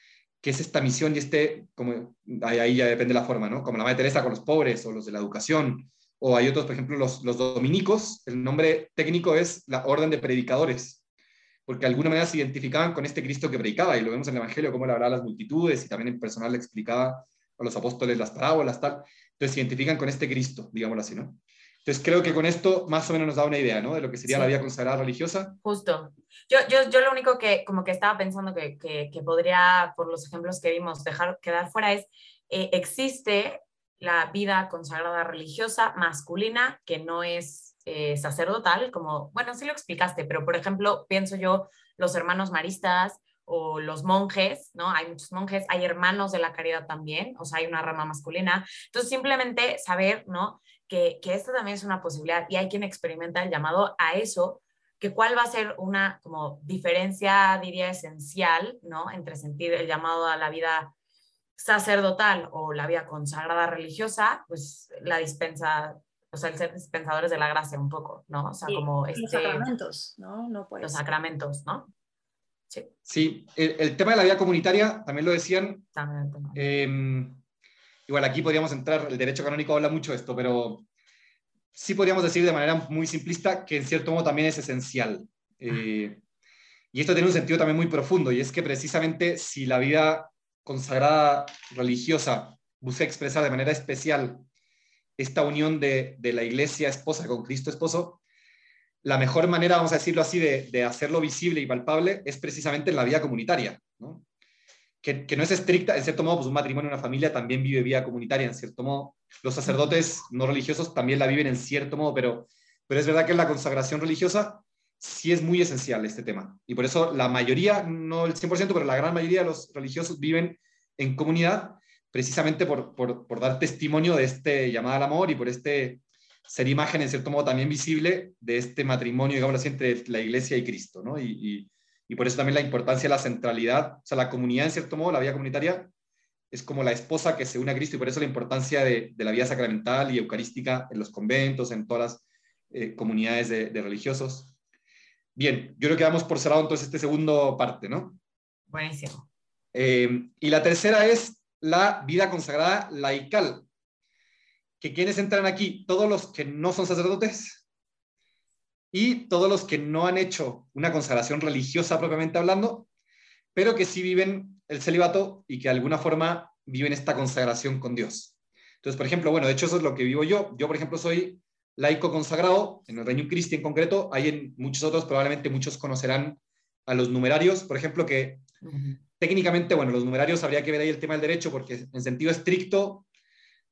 que es esta misión y este, como ahí ya depende la forma, ¿no? Como la Madre Teresa con los pobres o los de la educación, o hay otros, por ejemplo, los, los dominicos, el nombre técnico es la Orden de Predicadores, porque de alguna manera se identificaban con este Cristo que predicaba, y lo vemos en el Evangelio, cómo le hablaba a las multitudes, y también en personal le explicaba a los apóstoles las parábolas, tal. Entonces se identifican con este Cristo, digámoslo así, ¿no? Entonces creo que con esto más o menos nos da una idea, ¿no? De lo que sería la vida consagrada religiosa. Justo. Yo, yo, yo lo único que como que estaba pensando que, que, podría, por los ejemplos que vimos, dejar quedar fuera es, eh, existe la vida consagrada religiosa masculina que no es eh, sacerdotal, como, bueno, sí lo explicaste, pero por ejemplo, pienso yo, los hermanos maristas o los monjes, ¿no? Hay muchos monjes, hay hermanos de la caridad también, o sea, hay una rama masculina. Entonces, simplemente saber, ¿no? Que, que esto también es una posibilidad y hay quien experimenta el llamado a eso, que cuál va a ser una como diferencia, diría, esencial, ¿no? Entre sentir el llamado a la vida sacerdotal o la vida consagrada religiosa, pues la dispensa, o sea, el ser dispensadores de la gracia un poco, ¿no? O sea, como este, los sacramentos, ¿no? no Los sacramentos, ¿no? Sí, el, tema de la vida comunitaria, también lo decían. Em, igual aquí podríamos entrar, el derecho canónico habla mucho de esto, pero sí podríamos decir de manera muy simplista que en cierto modo también es esencial. Eh, y esto tiene un sentido también muy profundo, y es que precisamente si la vida consagrada religiosa busca expresar de manera especial esta unión de, de la iglesia esposa con Cristo esposo, la mejor manera, vamos a decirlo así, de, hacerlo visible y palpable es precisamente en la vida comunitaria, Que, no es estricta, en cierto modo, pues un matrimonio, una familia también vive vida comunitaria, en cierto modo. Los sacerdotes no religiosos también la viven en cierto modo, pero, pero es verdad que la consagración religiosa sí es muy esencial este tema. Y por eso la mayoría, no el 100%, pero la gran mayoría de los religiosos viven en comunidad precisamente por, por dar testimonio de este llamado al amor y por este ser imagen, en cierto modo, también visible de este matrimonio, digamos así, entre la iglesia y Cristo, ¿no? Y, por eso también la importancia de la centralidad, o sea, la comunidad, en cierto modo, la vida comunitaria, es como la esposa que se une a Cristo y por eso la importancia de, la vida sacramental y eucarística en los conventos, en todas las eh, comunidades de, religiosos. Bien, yo creo que damos por cerrado entonces este segundo parte, ¿no? Buenísimo. Eh, y la tercera es la vida consagrada laical que quienes entran aquí, todos los que no son sacerdotes y todos los que no han hecho una consagración religiosa propiamente hablando, pero que sí viven el celibato y que de alguna forma viven esta consagración con Dios. Entonces, por ejemplo, bueno, de hecho eso es lo que vivo yo. Yo, por ejemplo, soy laico consagrado, en el Reino Cristi en concreto, hay en muchos otros, probablemente muchos conocerán a los numerarios, por ejemplo, que técnicamente, bueno, los numerarios habría que ver ahí el tema del derecho, porque en sentido estricto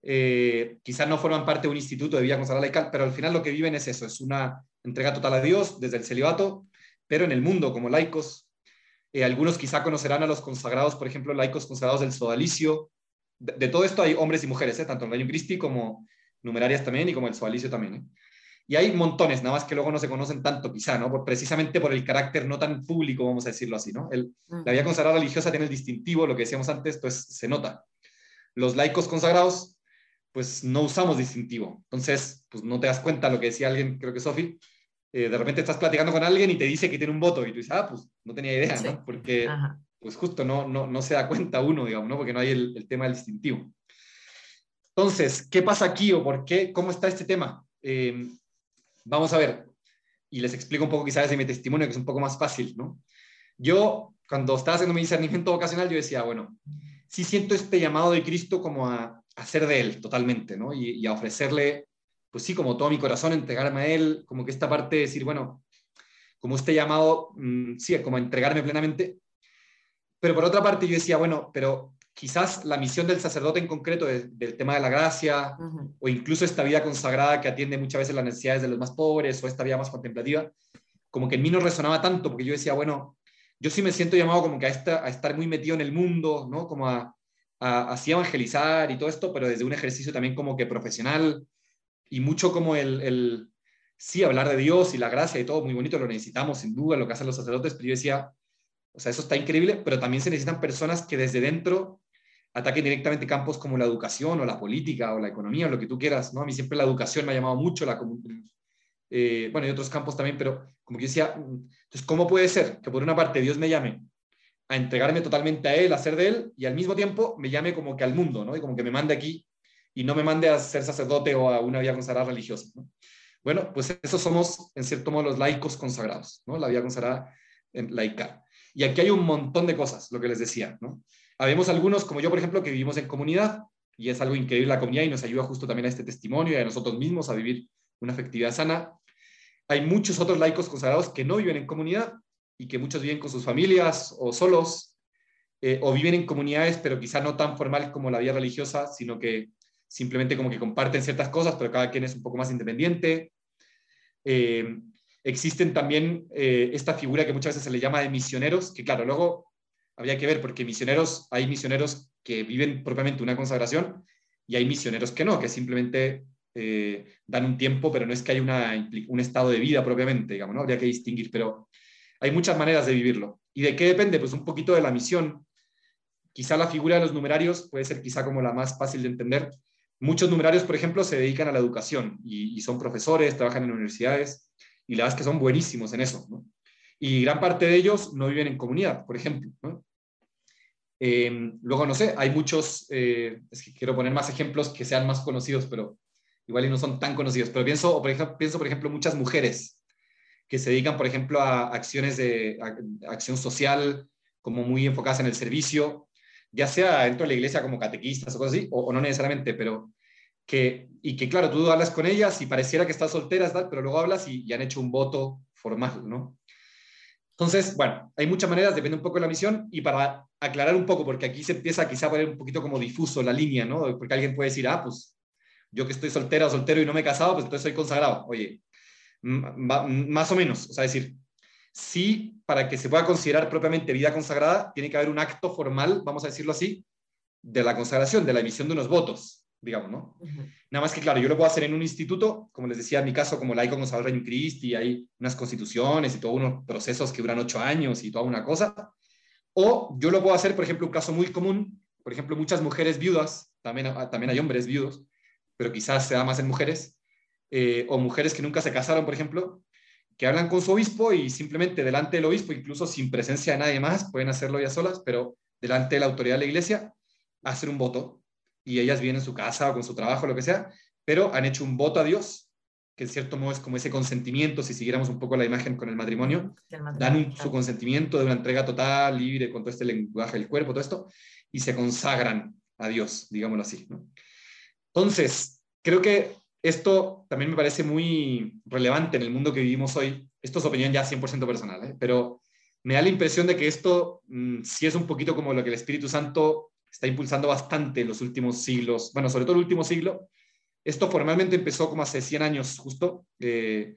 eh, quizás no forman parte de un instituto de vida consagrada laical, pero al final lo que viven es eso, es una entrega total a Dios desde el celibato, pero en el mundo como laicos. Eh, algunos quizá conocerán a los consagrados, por ejemplo, laicos consagrados del sodalicio. De, todo esto hay hombres y mujeres, ¿eh? tanto en Reino Cristi como numerarias también y como el sodalicio también. Y hay montones, nada más que luego no se conocen tanto, quizá, ¿no? Por, precisamente por el carácter no tan público, vamos a decirlo así, ¿no? El, La vida consagrada religiosa tiene el distintivo, lo que decíamos antes, pues se nota. Los laicos consagrados pues no usamos distintivo. Entonces, pues no te das cuenta lo que decía alguien, creo que Sofi, eh, de repente estás platicando con alguien y te dice que tiene un voto y tú dices, ah, pues no tenía idea, ¿no? Porque, pues justo no, no, no se da cuenta uno, digamos, ¿no? Porque no hay el, tema del distintivo. Entonces, ¿qué pasa aquí o por qué? ¿Cómo está este tema? Em, vamos a ver, y les explico un poco quizás de mi testimonio, que es un poco más fácil, ¿no? Yo, cuando estaba haciendo mi discernimiento vocacional, yo decía, bueno, sí siento este llamado de Cristo como a, hacer de Él totalmente, ¿no? Y, a ofrecerle, pues sí, como todo mi corazón, entregarme a Él, como que esta parte de decir, bueno, como este llamado, mm, sí, como entregarme plenamente. Pero por otra parte yo decía, bueno, pero quizás la misión del sacerdote en concreto del tema de la gracia, o incluso esta vida consagrada que atiende muchas veces las necesidades de los más pobres, o esta vida más contemplativa, como que en mí no resonaba tanto, porque yo decía, bueno, yo sí me siento llamado como que a, esta, a estar muy metido en el mundo, ¿no? Como a, así evangelizar y todo esto, pero desde un ejercicio también como que profesional y mucho como el, el, sí, hablar de Dios y la gracia y todo, muy bonito, lo necesitamos sin duda, lo que hacen los sacerdotes, pero yo decía, o sea, eso está increíble, pero también se necesitan personas que desde dentro ataquen directamente campos como la educación o la política o la economía o lo que tú quieras, ¿no? A mí siempre la educación me ha llamado mucho, la, eh, bueno, y otros campos también, pero como que decía, entonces, ¿cómo puede ser que por una parte Dios me llame a entregarme totalmente a Él, a ser de Él, y al mismo tiempo me llame como que al mundo, ¿no? Y como que me mande aquí y no me mande a ser sacerdote o a una vida consagrada religiosa, ¿no? Bueno, pues eso somos, en cierto modo, los laicos consagrados, ¿no? La vida consagrada en laica. Y aquí hay un montón de cosas, lo que les decía, ¿no? Habemos algunos, como yo, por ejemplo, que vivimos en comunidad, y es algo increíble la comunidad y nos ayuda justo también a este testimonio y a nosotros mismos a vivir una afectividad sana. Hay muchos otros laicos consagrados que no viven en comunidad y que muchos viven con sus familias o solos, eh, o viven en comunidades, pero quizá no tan formal como la vida religiosa, sino que simplemente como que comparten ciertas cosas, pero cada quien es un poco más independiente. Eh, existen también eh, esta figura que muchas veces se le llama de misioneros, que claro, luego habría que ver, porque misioneros, hay misioneros que viven propiamente una consagración y hay misioneros que no, que simplemente dan un tiempo, pero no es que haya una, un estado de vida propiamente, digamos, ¿no? Habría que distinguir, pero hay muchas maneras de vivirlo. ¿Y de qué depende? Pues un poquito de la misión. Quizá la figura de los numerarios puede ser quizá como la más fácil de entender. Muchos numerarios, por ejemplo, se dedican a la educación y, son profesores, trabajan en universidades y la verdad es que son buenísimos en eso. Y gran parte de ellos no viven en comunidad, por ejemplo. Em, luego, no sé, hay muchos, eh, es que quiero poner más ejemplos que sean más conocidos, pero igual y no son tan conocidos. Pero pienso, por pienso, por ejemplo, muchas mujeres que se dedican, por ejemplo, a acciones de acción social, como muy enfocadas en el servicio, ya sea dentro de la iglesia como catequistas o cosas así, o, no necesariamente, pero que, y que claro, tú hablas con ellas y pareciera que estás solteras, pero luego hablas y, han hecho un voto formal, ¿no? Entonces, bueno, hay muchas maneras, depende un poco de la misión, y para aclarar un poco, porque aquí se empieza quizá a poner un poquito como difuso la línea, ¿no? Porque alguien puede decir, ah, pues yo que estoy soltera o soltero y no me he casado, pues entonces soy consagrado. Oye, más o menos, o sea, decir, sí, para que se pueda considerar propiamente vida consagrada, tiene que haber un acto formal, vamos a decirlo así, de la consagración, de la emisión de unos votos, digamos, ¿no? Nada más que, claro, yo lo puedo hacer en un instituto, como les decía, en mi caso, como laico consagrador en Cristo, y hay unas constituciones y todos unos procesos que duran ocho años y toda una cosa. O yo lo puedo hacer, por ejemplo, un caso muy común, por ejemplo, muchas mujeres viudas, también, también hay hombres viudos, pero quizás se da más en mujeres, eh, o mujeres que nunca se casaron, por ejemplo, que hablan con su obispo y simplemente delante del obispo, incluso sin presencia de nadie más, pueden hacerlo ya solas, pero delante de la autoridad de la iglesia, hacer un voto. Y ellas vienen en su casa o con su trabajo, lo que sea, pero han hecho un voto a Dios, que en cierto modo es como ese consentimiento, si siguiéramos un poco la imagen con el matrimonio, dan su consentimiento de una entrega total, libre, con todo este lenguaje del cuerpo, todo esto, y se consagran a Dios, digámoslo así. Entonces, creo que esto también me parece muy relevante en el mundo que vivimos hoy. Esto es opinión ya 100% personal, ¿eh? pero me da la impresión de que esto mm, sí es un poquito como lo que el Espíritu Santo está impulsando bastante en los últimos siglos, bueno, sobre todo el último siglo. Esto formalmente empezó como hace 100 años justo, eh,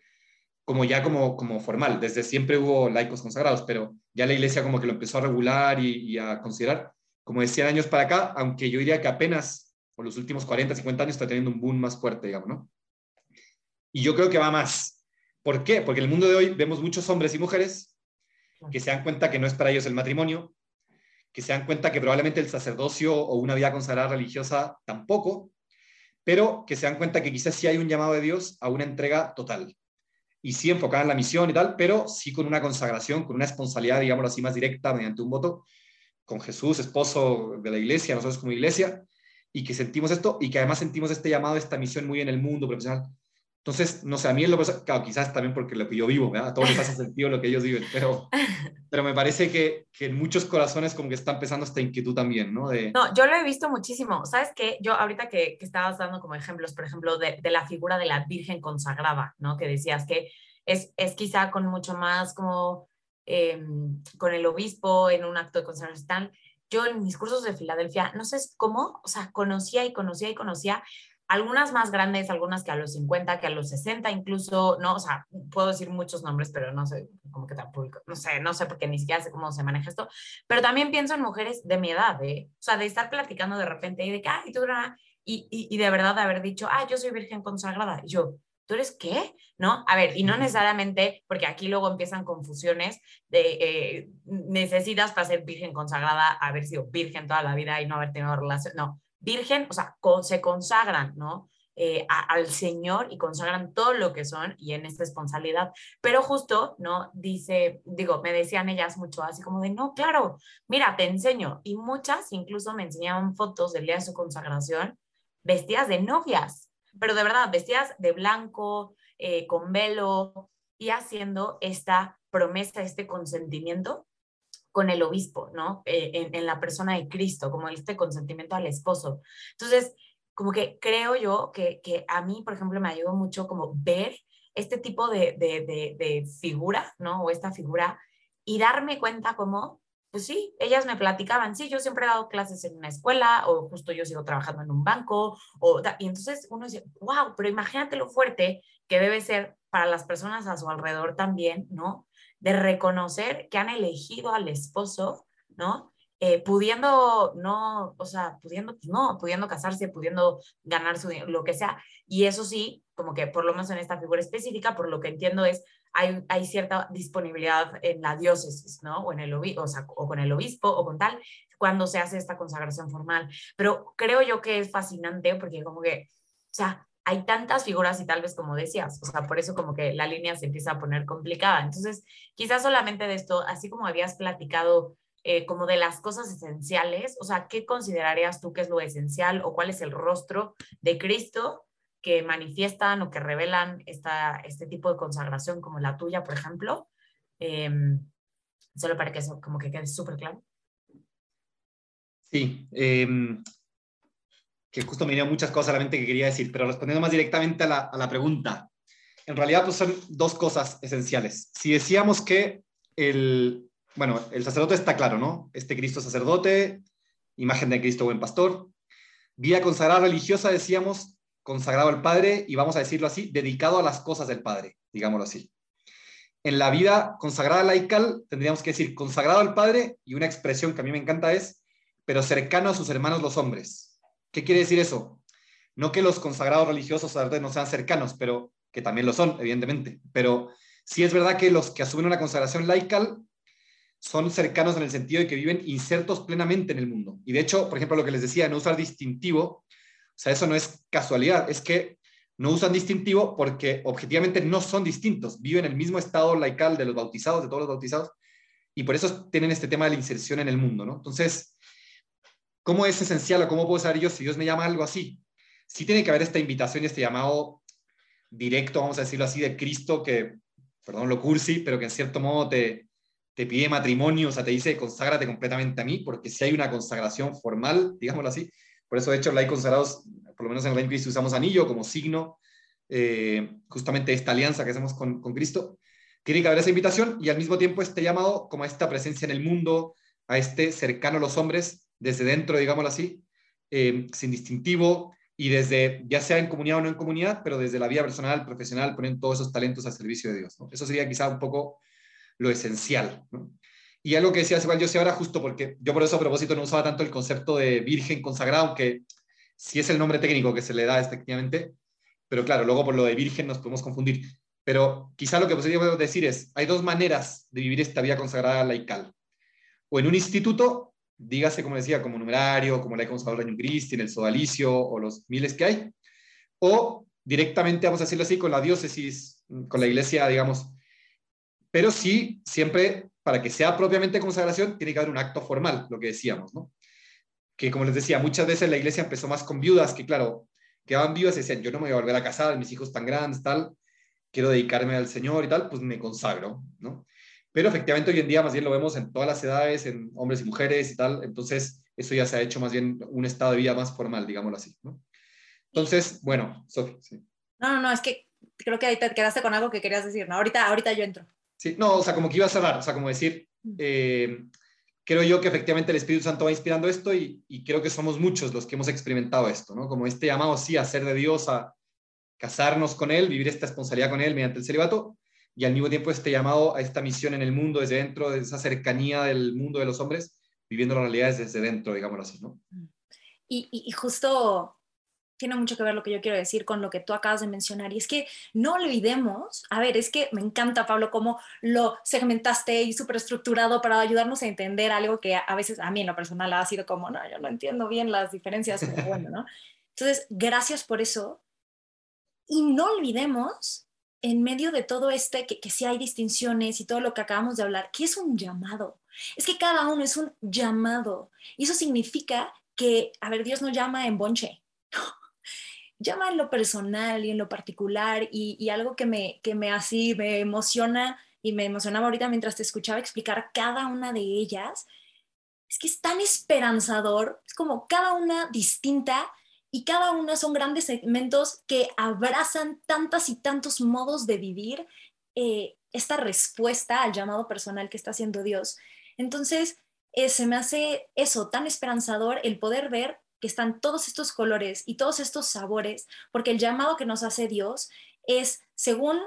como ya como, como formal. Desde siempre hubo laicos consagrados, pero ya la iglesia como que lo empezó a regular y, y a considerar como de 100 años para acá, aunque yo diría que apenas por los últimos 40, 50 años está teniendo un boom más fuerte, digamos, ¿no? Y yo creo que va más. ¿Por qué? Porque en el mundo de hoy vemos muchos hombres y mujeres que se dan cuenta que no es para ellos el matrimonio, que se dan cuenta que probablemente el sacerdocio o una vida consagrada religiosa tampoco, pero que se dan cuenta que quizás sí hay un llamado de Dios a una entrega total. Y sí enfocada en la misión y tal, pero sí con una consagración, con una responsabilidad, digámoslo así, más directa mediante un voto con Jesús, esposo de la iglesia, nosotros como iglesia, y que sentimos esto y que además sentimos este llamado, esta misión muy en el mundo profesional. Entonces, no sé, a mí es lo claro, quizás también porque lo que yo vivo, ¿verdad? a todos les hace sentido lo que ellos viven, pero, pero me parece que, que, en muchos corazones como que está empezando esta inquietud también, ¿no? De... No, yo lo he visto muchísimo. ¿Sabes qué? Yo ahorita que, que estabas dando como ejemplos, por ejemplo, de, de, la figura de la Virgen consagrada, ¿no? Que decías que es, es quizá con mucho más como eh, con el obispo en un acto de consagración yo en mis cursos de Filadelfia, no sé cómo, o sea, conocía y conocía y conocía algunas más grandes, algunas que a los 50, que a los 60 incluso, no, o sea, puedo decir muchos nombres, pero no sé, como que tampoco, no sé, no sé, porque ni siquiera sé cómo se maneja esto, pero también pienso en mujeres de mi edad, ¿eh? o sea, de estar platicando de repente y de que, ay, tú, y, y, y de verdad de haber dicho, ah, yo soy virgen consagrada, y yo, ¿tú eres qué? ¿No? A ver, y no necesariamente, porque aquí luego empiezan confusiones de eh, necesitas para ser virgen consagrada haber sido virgen toda la vida y no haber tenido relación. No, virgen, o sea, se consagran, ¿no? Eh, al Señor y consagran todo lo que son y en esta responsabilidad. Pero justo, ¿no? Dice, digo, me decían ellas mucho así como de, no, claro, mira, te enseño. Y muchas incluso me enseñaban fotos del día de su consagración vestidas de novias, pero de verdad, vestidas de blanco, eh, con velo y haciendo esta promesa, este consentimiento con el obispo, ¿no? Eh, en, en, la persona de Cristo, como este consentimiento al esposo. Entonces, como que creo yo que, que a mí, por ejemplo, me ayudó mucho como ver este tipo de, de, de, figura, ¿no? O esta figura y darme cuenta como, pues sí, ellas me platicaban, sí, yo siempre he dado clases en una escuela o justo yo sigo trabajando en un banco, o, y entonces uno dice, wow, pero imagínate lo fuerte que debe ser para las personas a su alrededor también, ¿no? De reconocer que han elegido al esposo, ¿no? Eh, pudiendo, no, o sea, pudiendo, pues no, pudiendo casarse, pudiendo ganar su lo que sea. Y eso sí, como que por lo menos en esta figura específica, por lo que entiendo es, hay, hay cierta disponibilidad en la diócesis, ¿no? O, en el o, sea, o con el obispo o con tal, cuando se hace esta consagración formal. Pero creo yo que es fascinante porque como que, o sea, hay tantas figuras y tal vez como decías, o sea, por eso como que la línea se empieza a poner complicada. Entonces, quizás solamente de esto, así como habías platicado eh, como de las cosas esenciales, o sea, ¿qué considerarías tú que es lo esencial o cuál es el rostro de Cristo que manifiestan o que revelan esta, este tipo de consagración como la tuya, por ejemplo? Em, solo para que eso como que quede súper claro. Sí, em, que justo me vinieron muchas cosas a la mente que quería decir, pero respondiendo más directamente a la, a la pregunta, en realidad pues son dos cosas esenciales. Si decíamos que el, bueno, el sacerdote está claro, ¿no? Este Cristo sacerdote, imagen de Cristo buen pastor. Vida consagrada religiosa, decíamos, consagrado al Padre, y vamos a decirlo así, dedicado a las cosas del Padre, digámoslo así. En la vida consagrada laical, tendríamos que decir consagrado al Padre, y una expresión que a mí me encanta es, pero cercano a sus hermanos los hombres. ¿Qué quiere decir eso? No que los consagrados religiosos no sean cercanos, pero que también lo son, evidentemente. Pero sí es verdad que los que asumen una consagración laical son cercanos en el sentido de que viven insertos plenamente en el mundo. Y de hecho, por ejemplo, lo que les decía, no usar distintivo, sea, eso no es casualidad, es que no usan distintivo porque objetivamente no son distintos, viven en el mismo estado laical de los bautizados, de todos los bautizados, y por eso tienen este tema de la inserción en el mundo, ¿no? Entonces, ¿cómo es esencial o cómo puedo saber yo si Dios me llama algo así? Sí tiene que haber esta invitación y este llamado directo, vamos a decirlo así, de Cristo que, perdón lo cursi, pero que en cierto modo te, te pide matrimonio, o sea, te dice conságrate completamente a mí, porque si hay una consagración formal, digámoslo así, por eso de hecho la hay consagrados, por lo menos en el Cristo usamos anillo como signo, eh, justamente esta alianza que hacemos con, Cristo, tiene que haber esa invitación y al mismo tiempo este llamado como a esta presencia en el mundo, a este cercano a los hombres, desde dentro, digámoslo así, eh, sin distintivo y desde, ya sea en comunidad o no en comunidad, pero desde la vida personal, profesional, poniendo todos esos talentos al servicio de Dios. Eso sería quizá un poco lo esencial. Y algo que decías igual yo sé ahora justo porque yo por eso a propósito no usaba tanto el concepto de virgen consagrado, aunque sí es el nombre técnico que se le da efectivamente, pero claro, luego por lo de virgen nos podemos confundir. Pero quizá lo que podríamos decir es, hay dos maneras de vivir esta vida consagrada laical. O en un instituto, dígase, como decía, como numerario, como la hay consagrado Reino Cristi, en el sodalicio o los miles que hay, o directamente, vamos a decirlo así, con la diócesis, con la iglesia, digamos, pero sí, siempre, para que sea propiamente consagración, tiene que haber un acto formal, lo que decíamos, ¿no? Que como les decía, muchas veces la iglesia empezó más con viudas, que claro, quedaban viudas y decían, yo no me voy a volver a casar, mis hijos tan grandes, tal, quiero dedicarme al Señor y tal, pues me consagro, ¿no? Pero efectivamente hoy en día más bien lo vemos en todas las edades, en hombres y mujeres y tal, entonces eso ya se ha hecho más bien un estado de vida más formal, digámoslo así, ¿no? Entonces, bueno, Sofía, sí. No, no, no, es que creo que ahí te quedaste con algo que querías decir, ¿no? Ahorita, ahorita yo entro. Sí, no, o sea, como que iba a cerrar, o sea, como decir, eh, creo yo que efectivamente el Espíritu Santo va inspirando esto y, creo que somos muchos los que hemos experimentado esto, ¿no? Como este llamado, sí, a ser de Dios, a casarnos con Él, vivir esta responsabilidad con Él mediante el celibato, y al mismo tiempo este llamado a esta misión en el mundo desde dentro, de esa cercanía del mundo de los hombres, viviendo las realidades desde dentro, digámoslo así, ¿no? Y, y, justo tiene mucho que ver lo que yo quiero decir con lo que tú acabas de mencionar. Y es que no olvidemos, a ver, es que me encanta, Pablo, cómo lo segmentaste y estructurado para ayudarnos a entender algo que a veces a mí en lo personal ha sido como, no, yo no entiendo bien las diferencias, pero bueno, ¿no? Entonces, gracias por eso. Y no olvidemos, en medio de todo este, que, que sí hay distinciones y todo lo que acabamos de hablar, que es un llamado. Es que cada uno es un llamado. Y eso significa que, a ver, Dios no llama en bonche llama en lo personal y en lo particular y, algo que me, que me así me emociona y me emocionaba ahorita mientras te escuchaba explicar cada una de ellas, es que es tan esperanzador, es como cada una distinta y cada una son grandes segmentos que abrazan tantas y tantos modos de vivir eh, esta respuesta al llamado personal que está haciendo Dios. Entonces, eh, se me hace eso tan esperanzador el poder ver que están todos estos colores y todos estos sabores, porque el llamado que nos hace Dios es según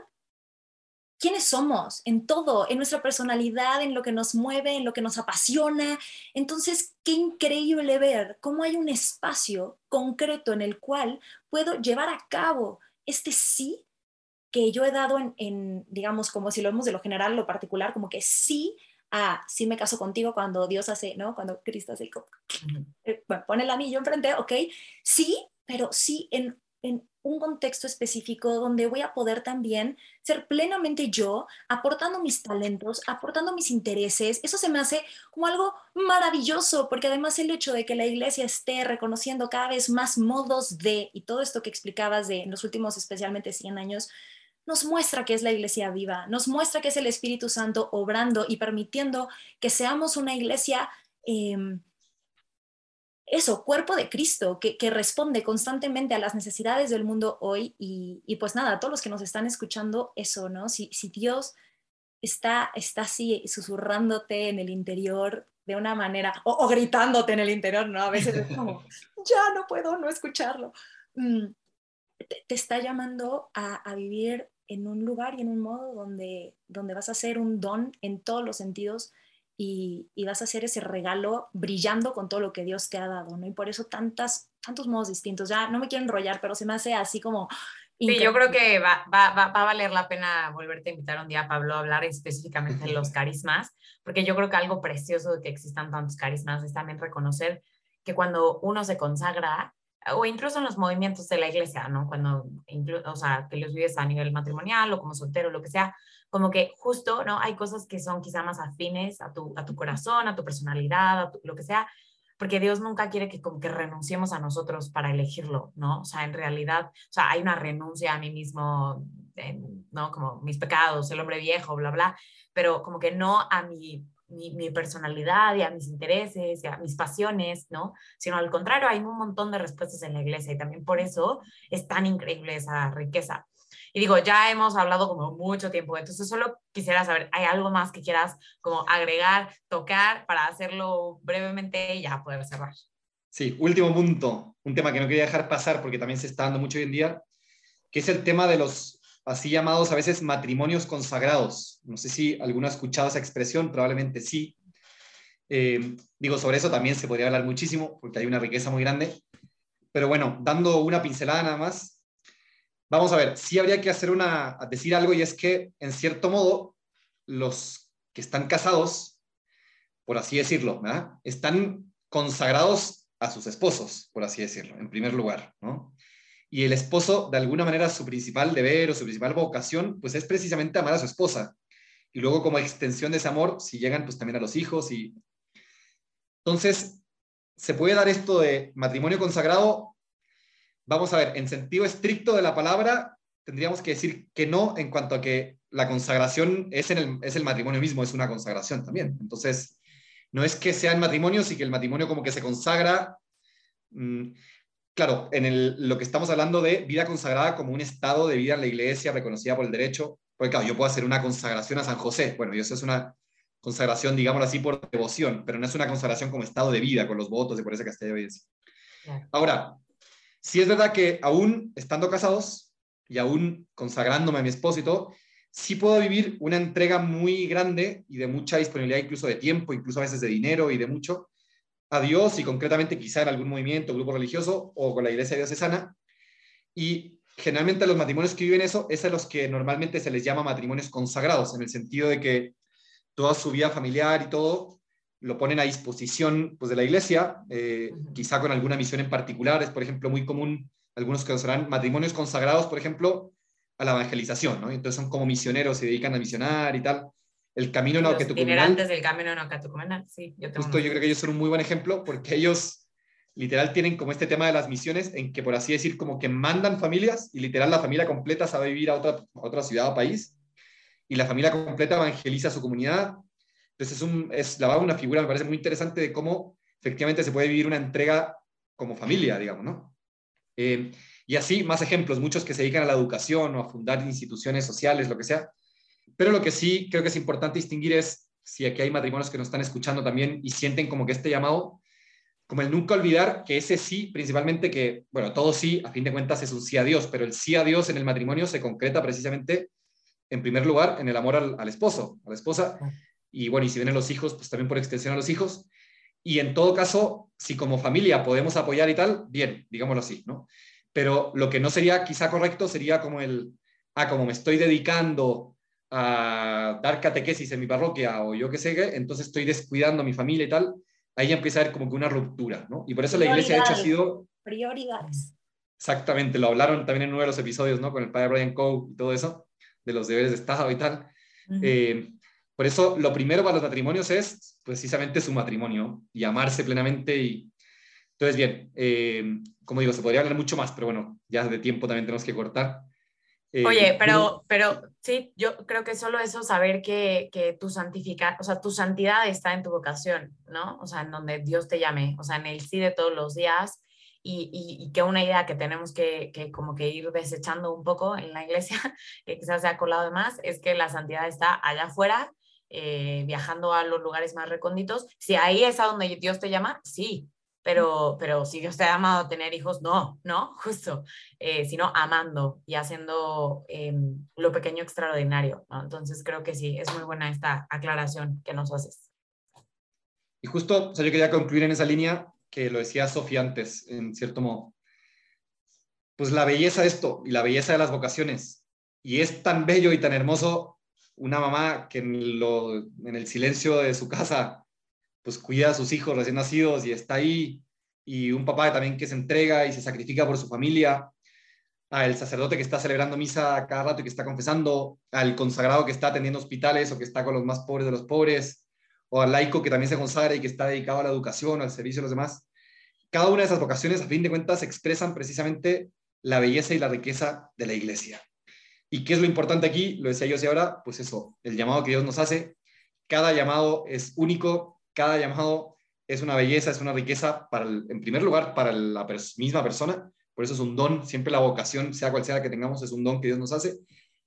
quiénes somos, en todo, en nuestra personalidad, en lo que nos mueve, en lo que nos apasiona. Entonces, qué increíble ver cómo hay un espacio concreto en el cual puedo llevar a cabo este sí que yo he dado en, en digamos, como si lo vemos de lo general, lo particular, como que sí ah, sí me caso contigo cuando Dios hace, ¿no? Cuando Cristo hace, eh, bueno, pone el anillo enfrente, ok, sí, pero sí en, en un contexto específico donde voy a poder también ser plenamente yo, aportando mis talentos, aportando mis intereses. Eso se me hace como algo maravilloso, porque además el hecho de que la iglesia esté reconociendo cada vez más modos de, y todo esto que explicabas de en los últimos especialmente 100 años, nos muestra que es la iglesia viva, nos muestra que es el Espíritu Santo obrando y permitiendo que seamos una iglesia, em, eso, cuerpo de Cristo, que, responde constantemente a las necesidades del mundo hoy. Y, pues nada, a todos los que nos están escuchando, eso, ¿no? Si, si Dios está, está así susurrándote en el interior de una manera, o, gritándote en el interior, ¿no? A veces es como, ya no puedo no escucharlo. Mm, te, está llamando a, a, vivir en un lugar y en un modo donde, donde vas a ser un don en todos los sentidos y, y, vas a hacer ese regalo brillando con todo lo que Dios te ha dado, ¿no? Y por eso tantas, tantos modos distintos. Ya no me quiero enrollar, pero se me hace así como... Sí, yo creo que va, va, va, va, a valer la pena volverte a invitar un día, Pablo, a hablar específicamente de los carismas, porque yo creo que algo precioso de que existan tantos carismas es también reconocer que cuando uno se consagra, o incluso en los movimientos de la iglesia, ¿no? Cuando, o sea, que los vives a nivel matrimonial o como soltero, lo que sea, como que justo, ¿no? Hay cosas que son quizá más afines a tu, a tu corazón, a tu personalidad, a lo que sea, porque Dios nunca quiere que como que renunciemos a nosotros para elegirlo, ¿no? O sea, en realidad, o sea, hay una renuncia a mí mismo, ¿no? Como mis pecados, el hombre viejo, bla, bla, pero como que no a mi mi, personalidad y a mis intereses y a mis pasiones, ¿no? Sino al contrario, hay un montón de respuestas en la iglesia y también por eso es tan increíble esa riqueza. Y digo, ya hemos hablado como mucho tiempo, entonces solo quisiera saber, ¿hay algo más que quieras como agregar, tocar para hacerlo brevemente y ya poder cerrar? Sí, último punto, un tema que no quería dejar pasar porque también se está dando mucho hoy en día, que es el tema de los así llamados a veces matrimonios consagrados. No sé si alguno ha escuchado esa expresión, probablemente sí. Eh, digo, sobre eso también se podría hablar muchísimo, porque hay una riqueza muy grande. Pero bueno, dando una pincelada nada más, vamos a ver, sí habría que hacer una, decir algo, y es que, en cierto modo, los que están casados, por así decirlo, están consagrados a sus esposos, por así decirlo, en primer lugar, ¿no? Y el esposo, de alguna manera, su principal deber o su principal vocación, pues es precisamente amar a su esposa. Y luego como extensión de ese amor, si llegan, pues también a los hijos. Y... Entonces, ¿se puede dar esto de matrimonio consagrado? Vamos a ver, en sentido estricto de la palabra, tendríamos que decir que no en cuanto a que la consagración es, el, es el matrimonio mismo, es una consagración también. Entonces, no es que sean matrimonios y que el matrimonio como que se consagra. Claro, en lo que estamos hablando de vida consagrada como un estado de vida en la iglesia reconocida por el derecho, porque claro, yo puedo hacer una consagración a San José, bueno, y eso es una consagración, digámoslo así, por devoción, pero no es una consagración como estado de vida, con los votos y por esa castilla de obediencia. Ahora, si es verdad que aún estando casados y aún consagrándome a mi esposo sí puedo vivir una entrega muy grande y de mucha disponibilidad, incluso de tiempo, incluso a veces de dinero y de mucho, a Dios y concretamente quizá en algún movimiento, grupo religioso o con la iglesia diocesana, Y generalmente los matrimonios que viven eso, es a los que normalmente se les llama matrimonios consagrados, en el sentido de que toda su vida familiar y todo lo ponen a disposición pues, de la iglesia, eh, quizá con alguna misión en particular. Es, por ejemplo, muy común, algunos que serán matrimonios consagrados, por ejemplo, a la evangelización, ¿no? Entonces son como misioneros, se dedican a misionar y tal. El camino no que tu del camino no sí. Yo Justo yo creo que ellos son un muy buen ejemplo porque ellos literal tienen como este tema de las misiones en que, por así decir, como que mandan familias y literal la familia completa sabe vivir a otra, a otra ciudad o país y la familia completa evangeliza a su comunidad. Entonces es, un, es la una figura, me parece muy interesante de cómo efectivamente se puede vivir una entrega como familia, digamos, ¿no? Eh, y así, más ejemplos, muchos que se dedican a la educación o a fundar instituciones sociales, lo que sea. Pero lo que sí creo que es importante distinguir es si aquí hay matrimonios que nos están escuchando también y sienten como que este llamado como el nunca olvidar que ese sí, principalmente que, bueno, todo sí, a fin de cuentas es un sí a Dios, pero el sí a Dios en el matrimonio se concreta precisamente, en primer lugar, en el amor al, esposo, a la esposa, y bueno, y si vienen los hijos, pues también por extensión a los hijos, y en todo caso, si como familia podemos apoyar y tal, bien, digámoslo así, ¿no? Pero lo que no sería quizá correcto sería como el, ah, como me estoy dedicando a dar catequesis en mi parroquia o yo qué sé, entonces estoy descuidando a mi familia y tal, ahí empieza a haber como que una ruptura, ¿no? Y por eso la iglesia, de hecho, ha sido... Prioridades. Exactamente, lo hablaron también en uno de los episodios, ¿no? Con el padre Brian Coe y todo eso, de los deberes de Estado y tal. Eh, por eso, lo primero para los matrimonios es precisamente su matrimonio y amarse plenamente. Y... Entonces, bien, eh, como digo, se podría hablar mucho más, pero bueno, ya de tiempo también tenemos que cortar. Eh, Oye, pero, pero sí, yo creo que solo eso, saber que, que tu santificar, o sea, tu santidad está en tu vocación, ¿no? O sea, en donde Dios te llame, o sea, en el sí de todos los días. Y, y, que una idea que tenemos que, que, como que ir desechando un poco en la iglesia, que quizás se ha colado de más, es que la santidad está allá afuera, eh, viajando a los lugares más recónditos. Si ahí es a donde Dios te llama, sí, pero, pero si Dios te ha amado tener hijos, no, no, justo, eh, sino amando y haciendo em, lo pequeño extraordinario. Entonces creo que sí, es muy buena esta aclaración que nos haces. Y justo, o sea, yo quería concluir en esa línea que lo decía Sofía antes, en cierto modo. Pues la belleza de esto y la belleza de las vocaciones. Y es tan bello y tan hermoso una mamá que en, lo, en el silencio de su casa pues cuida a sus hijos recién nacidos y está ahí, y un papá también que se entrega y se sacrifica por su familia, al sacerdote que está celebrando misa cada rato y que está confesando, al consagrado que está atendiendo hospitales o que está con los más pobres de los pobres, o al laico que también se consagra y que está dedicado a la educación, al servicio de los demás. Cada una de esas vocaciones, a fin de cuentas, expresan precisamente la belleza y la riqueza de la iglesia. ¿Y qué es lo importante aquí? Lo decía yo y ahora, pues eso, el llamado que Dios nos hace. Cada llamado es único, cada llamado es una belleza, es una riqueza, para en primer lugar, para la misma persona, por eso es un don, siempre la vocación, sea cual sea la que tengamos, es un don que Dios nos hace,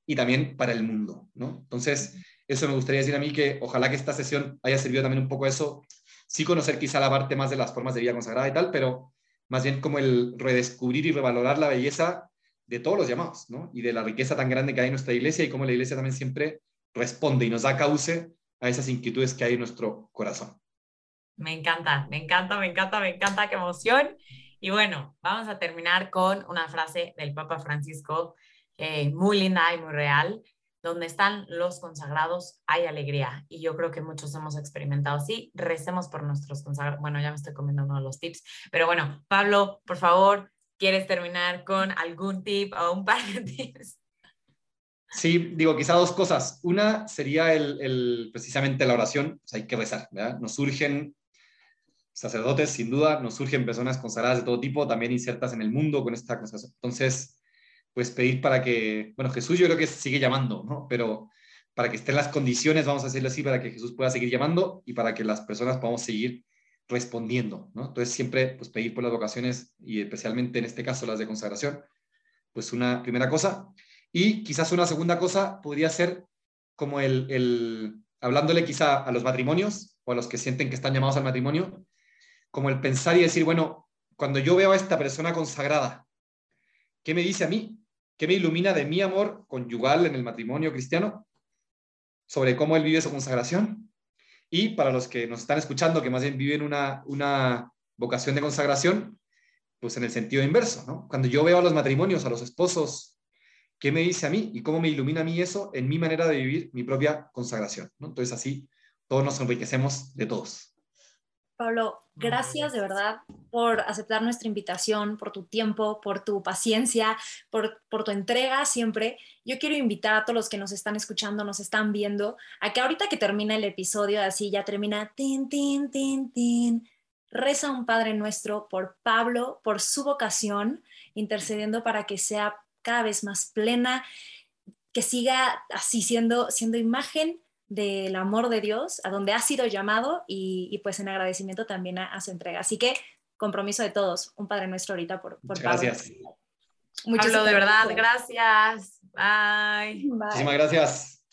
y también para el mundo, ¿no? Entonces, eso me gustaría decir a mí que ojalá que esta sesión haya servido también un poco eso, sí conocer quizá la parte más de las formas de vida consagrada y tal, pero más bien como el redescubrir y revalorar la belleza de todos los llamados, ¿no? Y de la riqueza tan grande que hay en nuestra iglesia y cómo la iglesia también siempre responde y nos da cauce a esas inquietudes que hay en nuestro corazón. Me encanta, me encanta, me encanta, me encanta, qué emoción. Y bueno, vamos a terminar con una frase del Papa Francisco eh, muy linda y muy real. Donde están los consagrados hay alegría. Y yo creo que muchos hemos experimentado así. Recemos por nuestros consagrados. Bueno, ya me estoy comiendo uno de los tips. Pero bueno, Pablo, por favor, ¿quieres terminar con algún tip o un par de tips? Sí, digo, quizá dos cosas. Una sería el, precisamente la oración, o hay que rezar, ¿verdad? Nos surgen sacerdotes, sin duda, nos surgen personas consagradas de todo tipo, también insertas en el mundo con esta cosa. Entonces, pues pedir para que, bueno, Jesús yo creo que sigue llamando, ¿no? Pero para que estén las condiciones, vamos a decirlo así, para que Jesús pueda seguir llamando y para que las personas podamos seguir respondiendo, ¿no? Entonces, siempre, pues pedir por las vocaciones y especialmente en este caso las de consagración, pues una primera cosa. Y quizás una segunda cosa podría ser como el, hablándole quizá a los matrimonios o a los que sienten que están llamados al matrimonio, como el pensar y decir, bueno, cuando yo veo a esta persona consagrada, ¿qué me dice a mí? ¿Qué me ilumina de mi amor conyugal en el matrimonio cristiano? Sobre cómo él vive su consagración. Y para los que nos están escuchando, que más bien viven una, una vocación de consagración, pues en el sentido inverso, ¿no? Cuando yo veo a los matrimonios, a los esposos, ¿qué me dice a mí y cómo me ilumina a mí eso en mi manera de vivir mi propia consagración? ¿no? Entonces así todos nos enriquecemos de todos. Pablo, gracias de verdad por aceptar nuestra invitación, por tu tiempo, por tu paciencia, por, por, tu entrega siempre. Yo quiero invitar a todos los que nos están escuchando, nos están viendo, a que ahorita que termina el episodio, así ya termina, tin, tin, tin, tin, reza un Padre Nuestro por Pablo, por su vocación, intercediendo para que sea cada vez más plena, que siga así siendo, siendo imagen del amor de Dios, a donde ha sido llamado y, pues en agradecimiento también a, su entrega. Así que compromiso de todos, un Padre Nuestro ahorita por, por Gracias. Muchas gracias. de verdad, gracias. Bye. Muchísimas gracias.